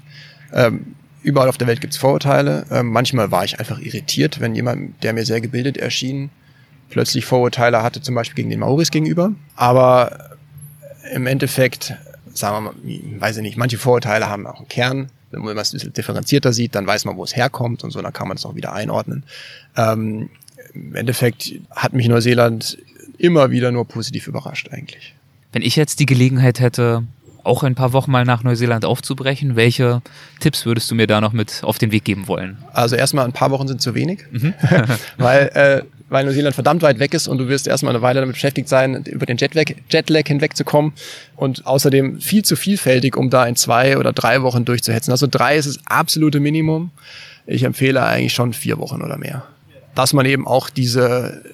Ähm, überall auf der Welt gibt's Vorurteile. Ähm, manchmal war ich einfach irritiert, wenn jemand, der mir sehr gebildet erschien, plötzlich Vorurteile hatte, zum Beispiel gegen den Maoris gegenüber. Aber im Endeffekt, sagen wir mal, weiß ich nicht, manche Vorurteile haben auch einen Kern. Wenn man es ein bisschen differenzierter sieht, dann weiß man, wo es herkommt und so, dann kann man es auch wieder einordnen. Ähm, Im Endeffekt hat mich Neuseeland immer wieder nur positiv überrascht eigentlich. Wenn ich jetzt die Gelegenheit hätte, auch ein paar Wochen mal nach Neuseeland aufzubrechen, welche Tipps würdest du mir da noch mit auf den Weg geben wollen? Also erstmal ein paar Wochen sind zu wenig, mhm. weil äh, weil Neuseeland verdammt weit weg ist und du wirst erstmal eine Weile damit beschäftigt sein, über den Jetlag, Jetlag hinwegzukommen und außerdem viel zu vielfältig, um da in zwei oder drei Wochen durchzuhetzen. Also drei ist das absolute Minimum. Ich empfehle eigentlich schon vier Wochen oder mehr. Dass man eben auch diese,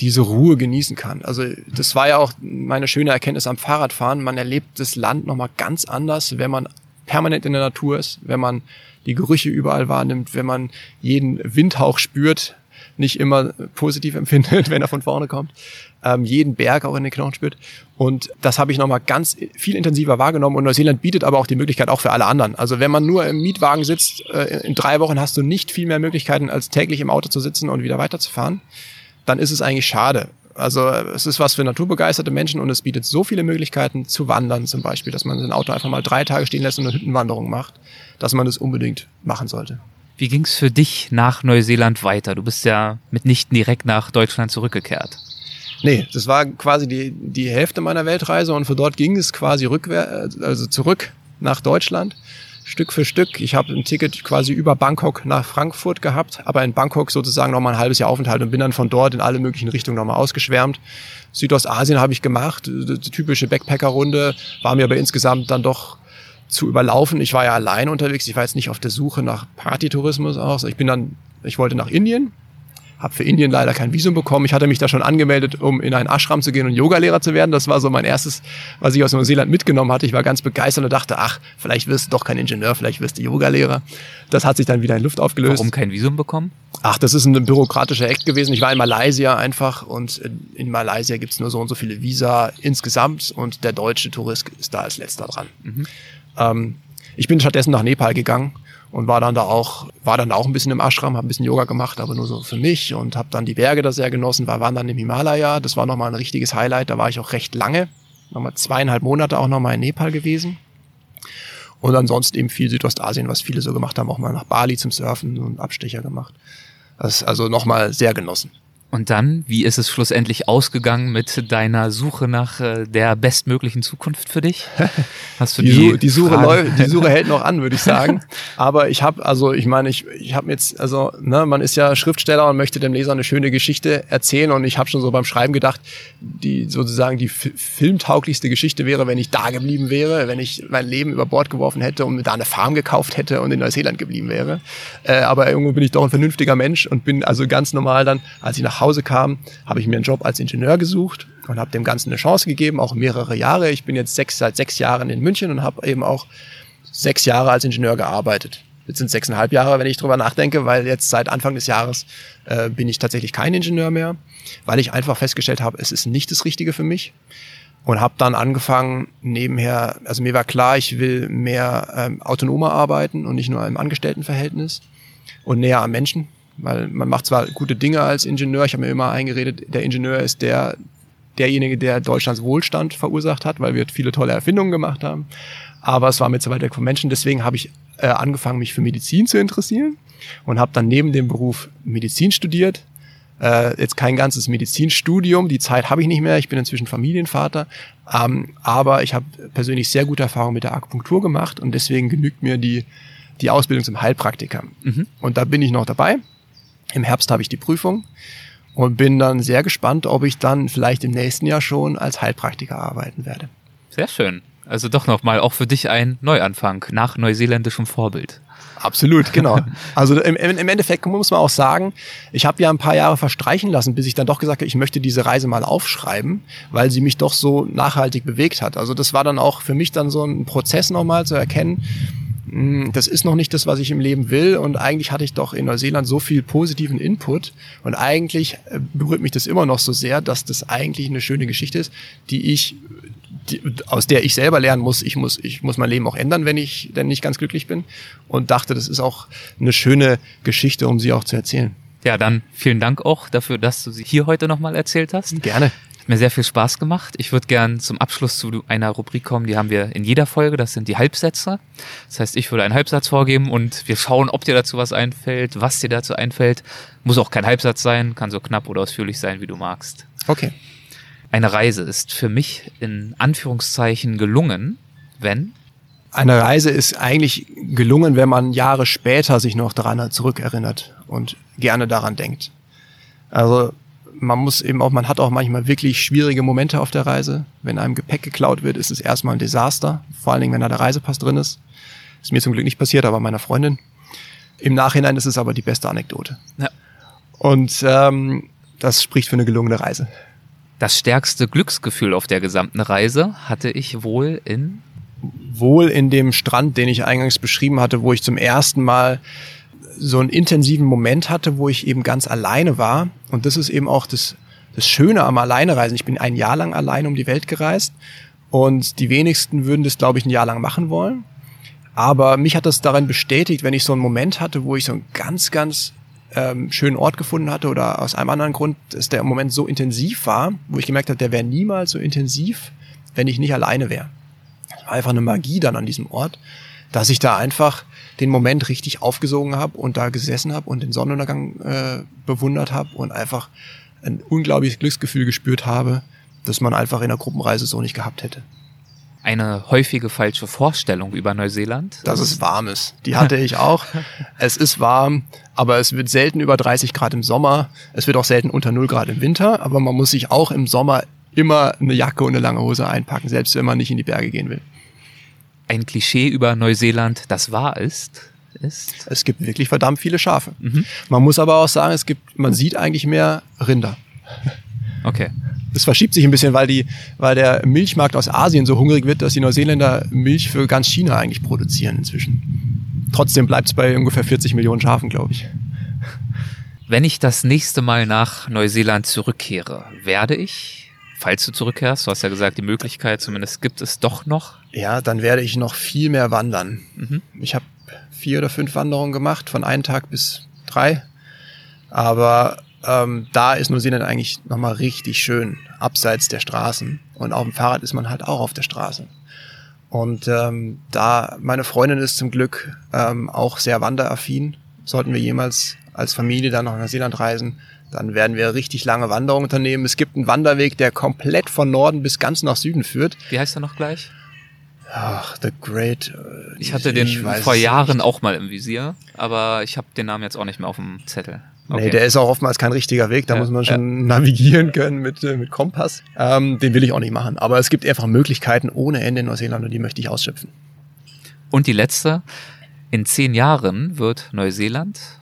diese Ruhe genießen kann. Also das war ja auch meine schöne Erkenntnis am Fahrradfahren. Man erlebt das Land nochmal ganz anders, wenn man permanent in der Natur ist, wenn man die Gerüche überall wahrnimmt, wenn man jeden Windhauch spürt, nicht immer positiv empfindet, wenn er von vorne kommt, ähm, jeden Berg auch in den Knochen spürt. Und das habe ich nochmal ganz viel intensiver wahrgenommen. Und Neuseeland bietet aber auch die Möglichkeit auch für alle anderen. Also wenn man nur im Mietwagen sitzt, äh, in drei Wochen hast du nicht viel mehr Möglichkeiten, als täglich im Auto zu sitzen und wieder weiterzufahren. Dann ist es eigentlich schade. Also es ist was für naturbegeisterte Menschen und es bietet so viele Möglichkeiten zu wandern zum Beispiel, dass man sein Auto einfach mal drei Tage stehen lässt und eine Hüttenwanderung macht, dass man das unbedingt machen sollte. Wie ging es für dich nach Neuseeland weiter? Du bist ja mitnichten direkt nach Deutschland zurückgekehrt. Nee, das war quasi die, die Hälfte meiner Weltreise und von dort ging es quasi rückwärts, also zurück nach Deutschland. Stück für Stück. Ich habe ein Ticket quasi über Bangkok nach Frankfurt gehabt, aber in Bangkok sozusagen nochmal ein halbes Jahr Aufenthalt und bin dann von dort in alle möglichen Richtungen nochmal ausgeschwärmt. Südostasien habe ich gemacht, die typische Backpacker-Runde, war mir aber insgesamt dann doch zu überlaufen. Ich war ja allein unterwegs. Ich war jetzt nicht auf der Suche nach Partytourismus aus. Ich bin dann, ich wollte nach Indien, habe für Indien leider kein Visum bekommen. Ich hatte mich da schon angemeldet, um in einen Ashram zu gehen und Yogalehrer zu werden. Das war so mein erstes, was ich aus Neuseeland mitgenommen hatte. Ich war ganz begeistert und dachte, ach, vielleicht wirst du doch kein Ingenieur, vielleicht wirst du Yogalehrer. Das hat sich dann wieder in Luft aufgelöst. Warum kein Visum bekommen? Ach, das ist ein bürokratischer Act gewesen. Ich war in Malaysia einfach und in Malaysia gibt's nur so und so viele Visa insgesamt und der deutsche Tourist ist da als letzter dran. Mhm. Ähm, ich bin stattdessen nach Nepal gegangen und war dann da auch, war dann auch ein bisschen im Ashram, habe ein bisschen Yoga gemacht, aber nur so für mich und habe dann die Berge da sehr genossen, war waren dann im Himalaya, das war nochmal ein richtiges Highlight, da war ich auch recht lange, nochmal zweieinhalb Monate auch nochmal in Nepal gewesen. Und ansonsten eben viel Südostasien, was viele so gemacht haben, auch mal nach Bali zum Surfen und Abstecher gemacht. Das ist also nochmal sehr genossen. Und dann, wie ist es schlussendlich ausgegangen mit deiner Suche nach äh, der bestmöglichen Zukunft für dich? Hast du die, die, Suche, die Suche läuft, die Suche hält noch an, würde ich sagen. Aber ich habe, also ich meine, ich, ich habe jetzt, also ne, man ist ja Schriftsteller und möchte dem Leser eine schöne Geschichte erzählen. Und ich habe schon so beim Schreiben gedacht, die sozusagen die filmtauglichste Geschichte wäre, wenn ich da geblieben wäre, wenn ich mein Leben über Bord geworfen hätte und mir da eine Farm gekauft hätte und in Neuseeland geblieben wäre. Äh, aber irgendwo bin ich doch ein vernünftiger Mensch und bin also ganz normal dann, als ich nach Hause kam, habe ich mir einen Job als Ingenieur gesucht und habe dem Ganzen eine Chance gegeben, auch mehrere Jahre. Ich bin jetzt sechs, seit sechs Jahren in München und habe eben auch sechs Jahre als Ingenieur gearbeitet. Jetzt sind sechseinhalb Jahre, wenn ich drüber nachdenke, weil jetzt seit Anfang des Jahres äh, bin ich tatsächlich kein Ingenieur mehr, weil ich einfach festgestellt habe, es ist nicht das Richtige für mich und habe dann angefangen nebenher, also mir war klar, ich will mehr ähm, autonomer arbeiten und nicht nur im Angestelltenverhältnis und näher am Menschen. Weil man macht zwar gute Dinge als Ingenieur, ich habe mir immer eingeredet, der Ingenieur ist der, derjenige, der Deutschlands Wohlstand verursacht hat, weil wir viele tolle Erfindungen gemacht haben. Aber es war mir zu weit weg vom Menschen. Deswegen habe ich äh, angefangen, mich für Medizin zu interessieren und habe dann neben dem Beruf Medizin studiert. Äh, jetzt kein ganzes Medizinstudium, die Zeit habe ich nicht mehr. Ich bin inzwischen Familienvater. Ähm, aber ich habe persönlich sehr gute Erfahrungen mit der Akupunktur gemacht und deswegen genügt mir die, die Ausbildung zum Heilpraktiker. Mhm. Und da bin ich noch dabei. Im Herbst habe ich die Prüfung und bin dann sehr gespannt, ob ich dann vielleicht im nächsten Jahr schon als Heilpraktiker arbeiten werde. Sehr schön. Also doch nochmal auch für dich ein Neuanfang nach neuseeländischem Vorbild. Absolut, genau. Also im, im Endeffekt muss man auch sagen, ich habe ja ein paar Jahre verstreichen lassen, bis ich dann doch gesagt habe, ich möchte diese Reise mal aufschreiben, weil sie mich doch so nachhaltig bewegt hat. Also das war dann auch für mich dann so ein Prozess nochmal zu erkennen, das ist noch nicht das, was ich im Leben will. Und eigentlich hatte ich doch in Neuseeland so viel positiven Input. Und eigentlich äh, berührt mich das immer noch so sehr, dass das eigentlich eine schöne Geschichte ist, die ich, die, aus der ich selber lernen muss. Ich muss, ich muss mein Leben auch ändern, wenn ich denn nicht ganz glücklich bin. Und dachte, das ist auch eine schöne Geschichte, um sie auch zu erzählen. Ja, dann vielen Dank auch dafür, dass du sie hier heute nochmal erzählt hast. Gerne mir sehr viel Spaß gemacht. Ich würde gern zum Abschluss zu einer Rubrik kommen, die haben wir in jeder Folge, das sind die Halbsätze. Das heißt, ich würde einen Halbsatz vorgeben und wir schauen, ob dir dazu was einfällt, was dir dazu einfällt. Muss auch kein Halbsatz sein, kann so knapp oder ausführlich sein, wie du magst. Okay. Eine Reise ist für mich in Anführungszeichen gelungen, wenn eine Reise ist eigentlich gelungen, wenn man Jahre später sich noch daran zurückerinnert und gerne daran denkt. Also man muss eben auch, man hat auch manchmal wirklich schwierige Momente auf der Reise. Wenn einem Gepäck geklaut wird, ist es erstmal ein Desaster. Vor allen Dingen, wenn da der Reisepass drin ist. Ist mir zum Glück nicht passiert, aber meiner Freundin. Im Nachhinein ist es aber die beste Anekdote. Ja. Und ähm, das spricht für eine gelungene Reise. Das stärkste Glücksgefühl auf der gesamten Reise hatte ich wohl in wohl in dem Strand, den ich eingangs beschrieben hatte, wo ich zum ersten Mal so einen intensiven Moment hatte, wo ich eben ganz alleine war. Und das ist eben auch das, das Schöne am Alleinereisen. Ich bin ein Jahr lang allein um die Welt gereist und die wenigsten würden das, glaube ich, ein Jahr lang machen wollen. Aber mich hat das darin bestätigt, wenn ich so einen Moment hatte, wo ich so einen ganz, ganz ähm, schönen Ort gefunden hatte oder aus einem anderen Grund, dass der Moment so intensiv war, wo ich gemerkt habe, der wäre niemals so intensiv, wenn ich nicht alleine wäre. Das war einfach eine Magie dann an diesem Ort, dass ich da einfach den Moment richtig aufgesogen habe und da gesessen habe und den Sonnenuntergang äh, bewundert habe und einfach ein unglaubliches Glücksgefühl gespürt habe, das man einfach in der Gruppenreise so nicht gehabt hätte. Eine häufige falsche Vorstellung über Neuseeland? Dass es warm ist. Die hatte ich auch. es ist warm, aber es wird selten über 30 Grad im Sommer. Es wird auch selten unter 0 Grad im Winter, aber man muss sich auch im Sommer immer eine Jacke und eine lange Hose einpacken, selbst wenn man nicht in die Berge gehen will ein Klischee über Neuseeland, das wahr ist, ist? Es gibt wirklich verdammt viele Schafe. Mhm. Man muss aber auch sagen, es gibt, man sieht eigentlich mehr Rinder. Okay. Es verschiebt sich ein bisschen, weil die, weil der Milchmarkt aus Asien so hungrig wird, dass die Neuseeländer Milch für ganz China eigentlich produzieren inzwischen. Trotzdem bleibt es bei ungefähr 40 Millionen Schafen, glaube ich. Wenn ich das nächste Mal nach Neuseeland zurückkehre, werde ich falls du zurückkehrst? Du hast ja gesagt, die Möglichkeit zumindest gibt es doch noch. Ja, dann werde ich noch viel mehr wandern. Mhm. Ich habe vier oder fünf Wanderungen gemacht, von einem Tag bis drei. Aber ähm, da ist Neuseeland eigentlich nochmal richtig schön, abseits der Straßen. Und auf dem Fahrrad ist man halt auch auf der Straße. Und ähm, da meine Freundin ist zum Glück ähm, auch sehr wanderaffin, sollten wir jemals als Familie dann nach Neuseeland reisen, dann werden wir richtig lange Wanderungen unternehmen. Es gibt einen Wanderweg, der komplett von Norden bis ganz nach Süden führt. Wie heißt er noch gleich? Ach, The Great. Äh, ich hatte den ich vor Jahren nicht. auch mal im Visier, aber ich habe den Namen jetzt auch nicht mehr auf dem Zettel. Okay. Nee, der ist auch oftmals kein richtiger Weg, da ja, muss man schon ja. navigieren können mit, äh, mit Kompass. Ähm, den will ich auch nicht machen. Aber es gibt einfach Möglichkeiten ohne Ende in Neuseeland und die möchte ich ausschöpfen. Und die letzte, in zehn Jahren wird Neuseeland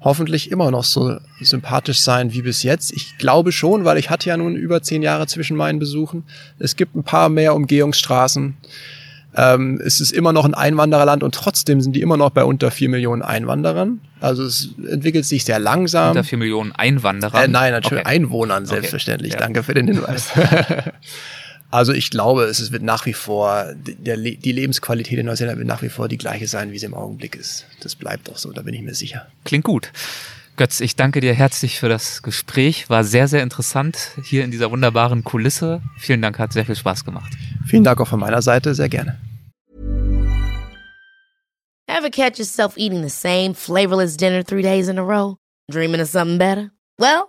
hoffentlich immer noch so sympathisch sein wie bis jetzt. Ich glaube schon, weil ich hatte ja nun über zehn Jahre zwischen meinen Besuchen. Es gibt ein paar mehr Umgehungsstraßen. Ähm, es ist immer noch ein Einwandererland und trotzdem sind die immer noch bei unter vier Millionen Einwanderern. Also es entwickelt sich sehr langsam. Unter vier Millionen Einwanderern? Äh, nein, natürlich okay. Einwohnern, selbstverständlich. Okay. Ja. Danke für den Hinweis. Also ich glaube, es wird nach wie vor, der, die Lebensqualität in Neuseeland wird nach wie vor die gleiche sein, wie sie im Augenblick ist. Das bleibt auch so, da bin ich mir sicher. Klingt gut. Götz, ich danke dir herzlich für das Gespräch. War sehr, sehr interessant hier in dieser wunderbaren Kulisse. Vielen Dank, hat sehr viel Spaß gemacht. Vielen Dank auch von meiner Seite, sehr gerne. Ever catch yourself eating the same flavorless dinner three days in a row? Dreaming of something better? Well,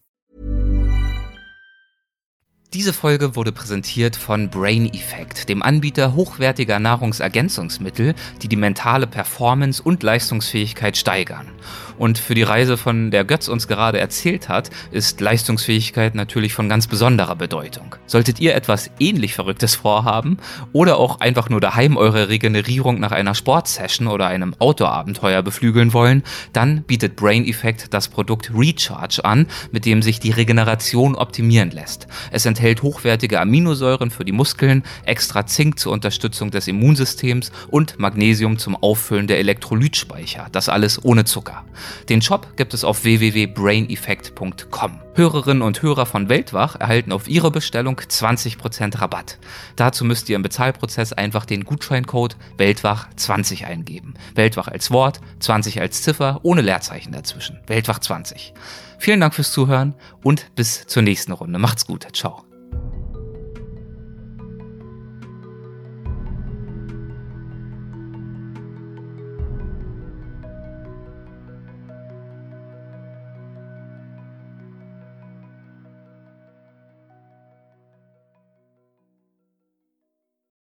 Diese Folge wurde präsentiert von Brain Effect, dem Anbieter hochwertiger Nahrungsergänzungsmittel, die die mentale Performance und Leistungsfähigkeit steigern. Und für die Reise, von der Götz uns gerade erzählt hat, ist Leistungsfähigkeit natürlich von ganz besonderer Bedeutung. Solltet ihr etwas ähnlich Verrücktes vorhaben oder auch einfach nur daheim eure Regenerierung nach einer Sportsession oder einem Outdoor-Abenteuer beflügeln wollen, dann bietet Brain Effect das Produkt Recharge an, mit dem sich die Regeneration optimieren lässt. Es enthält hochwertige Aminosäuren für die Muskeln, extra Zink zur Unterstützung des Immunsystems und Magnesium zum Auffüllen der Elektrolytspeicher. Das alles ohne Zucker. Den Shop gibt es auf www.braineffect.com. Hörerinnen und Hörer von Weltwach erhalten auf ihre Bestellung 20% Rabatt. Dazu müsst ihr im Bezahlprozess einfach den Gutscheincode Weltwach20 eingeben. Weltwach als Wort, 20 als Ziffer, ohne Leerzeichen dazwischen. Weltwach 20. Vielen Dank fürs Zuhören und bis zur nächsten Runde. Macht's gut. Ciao.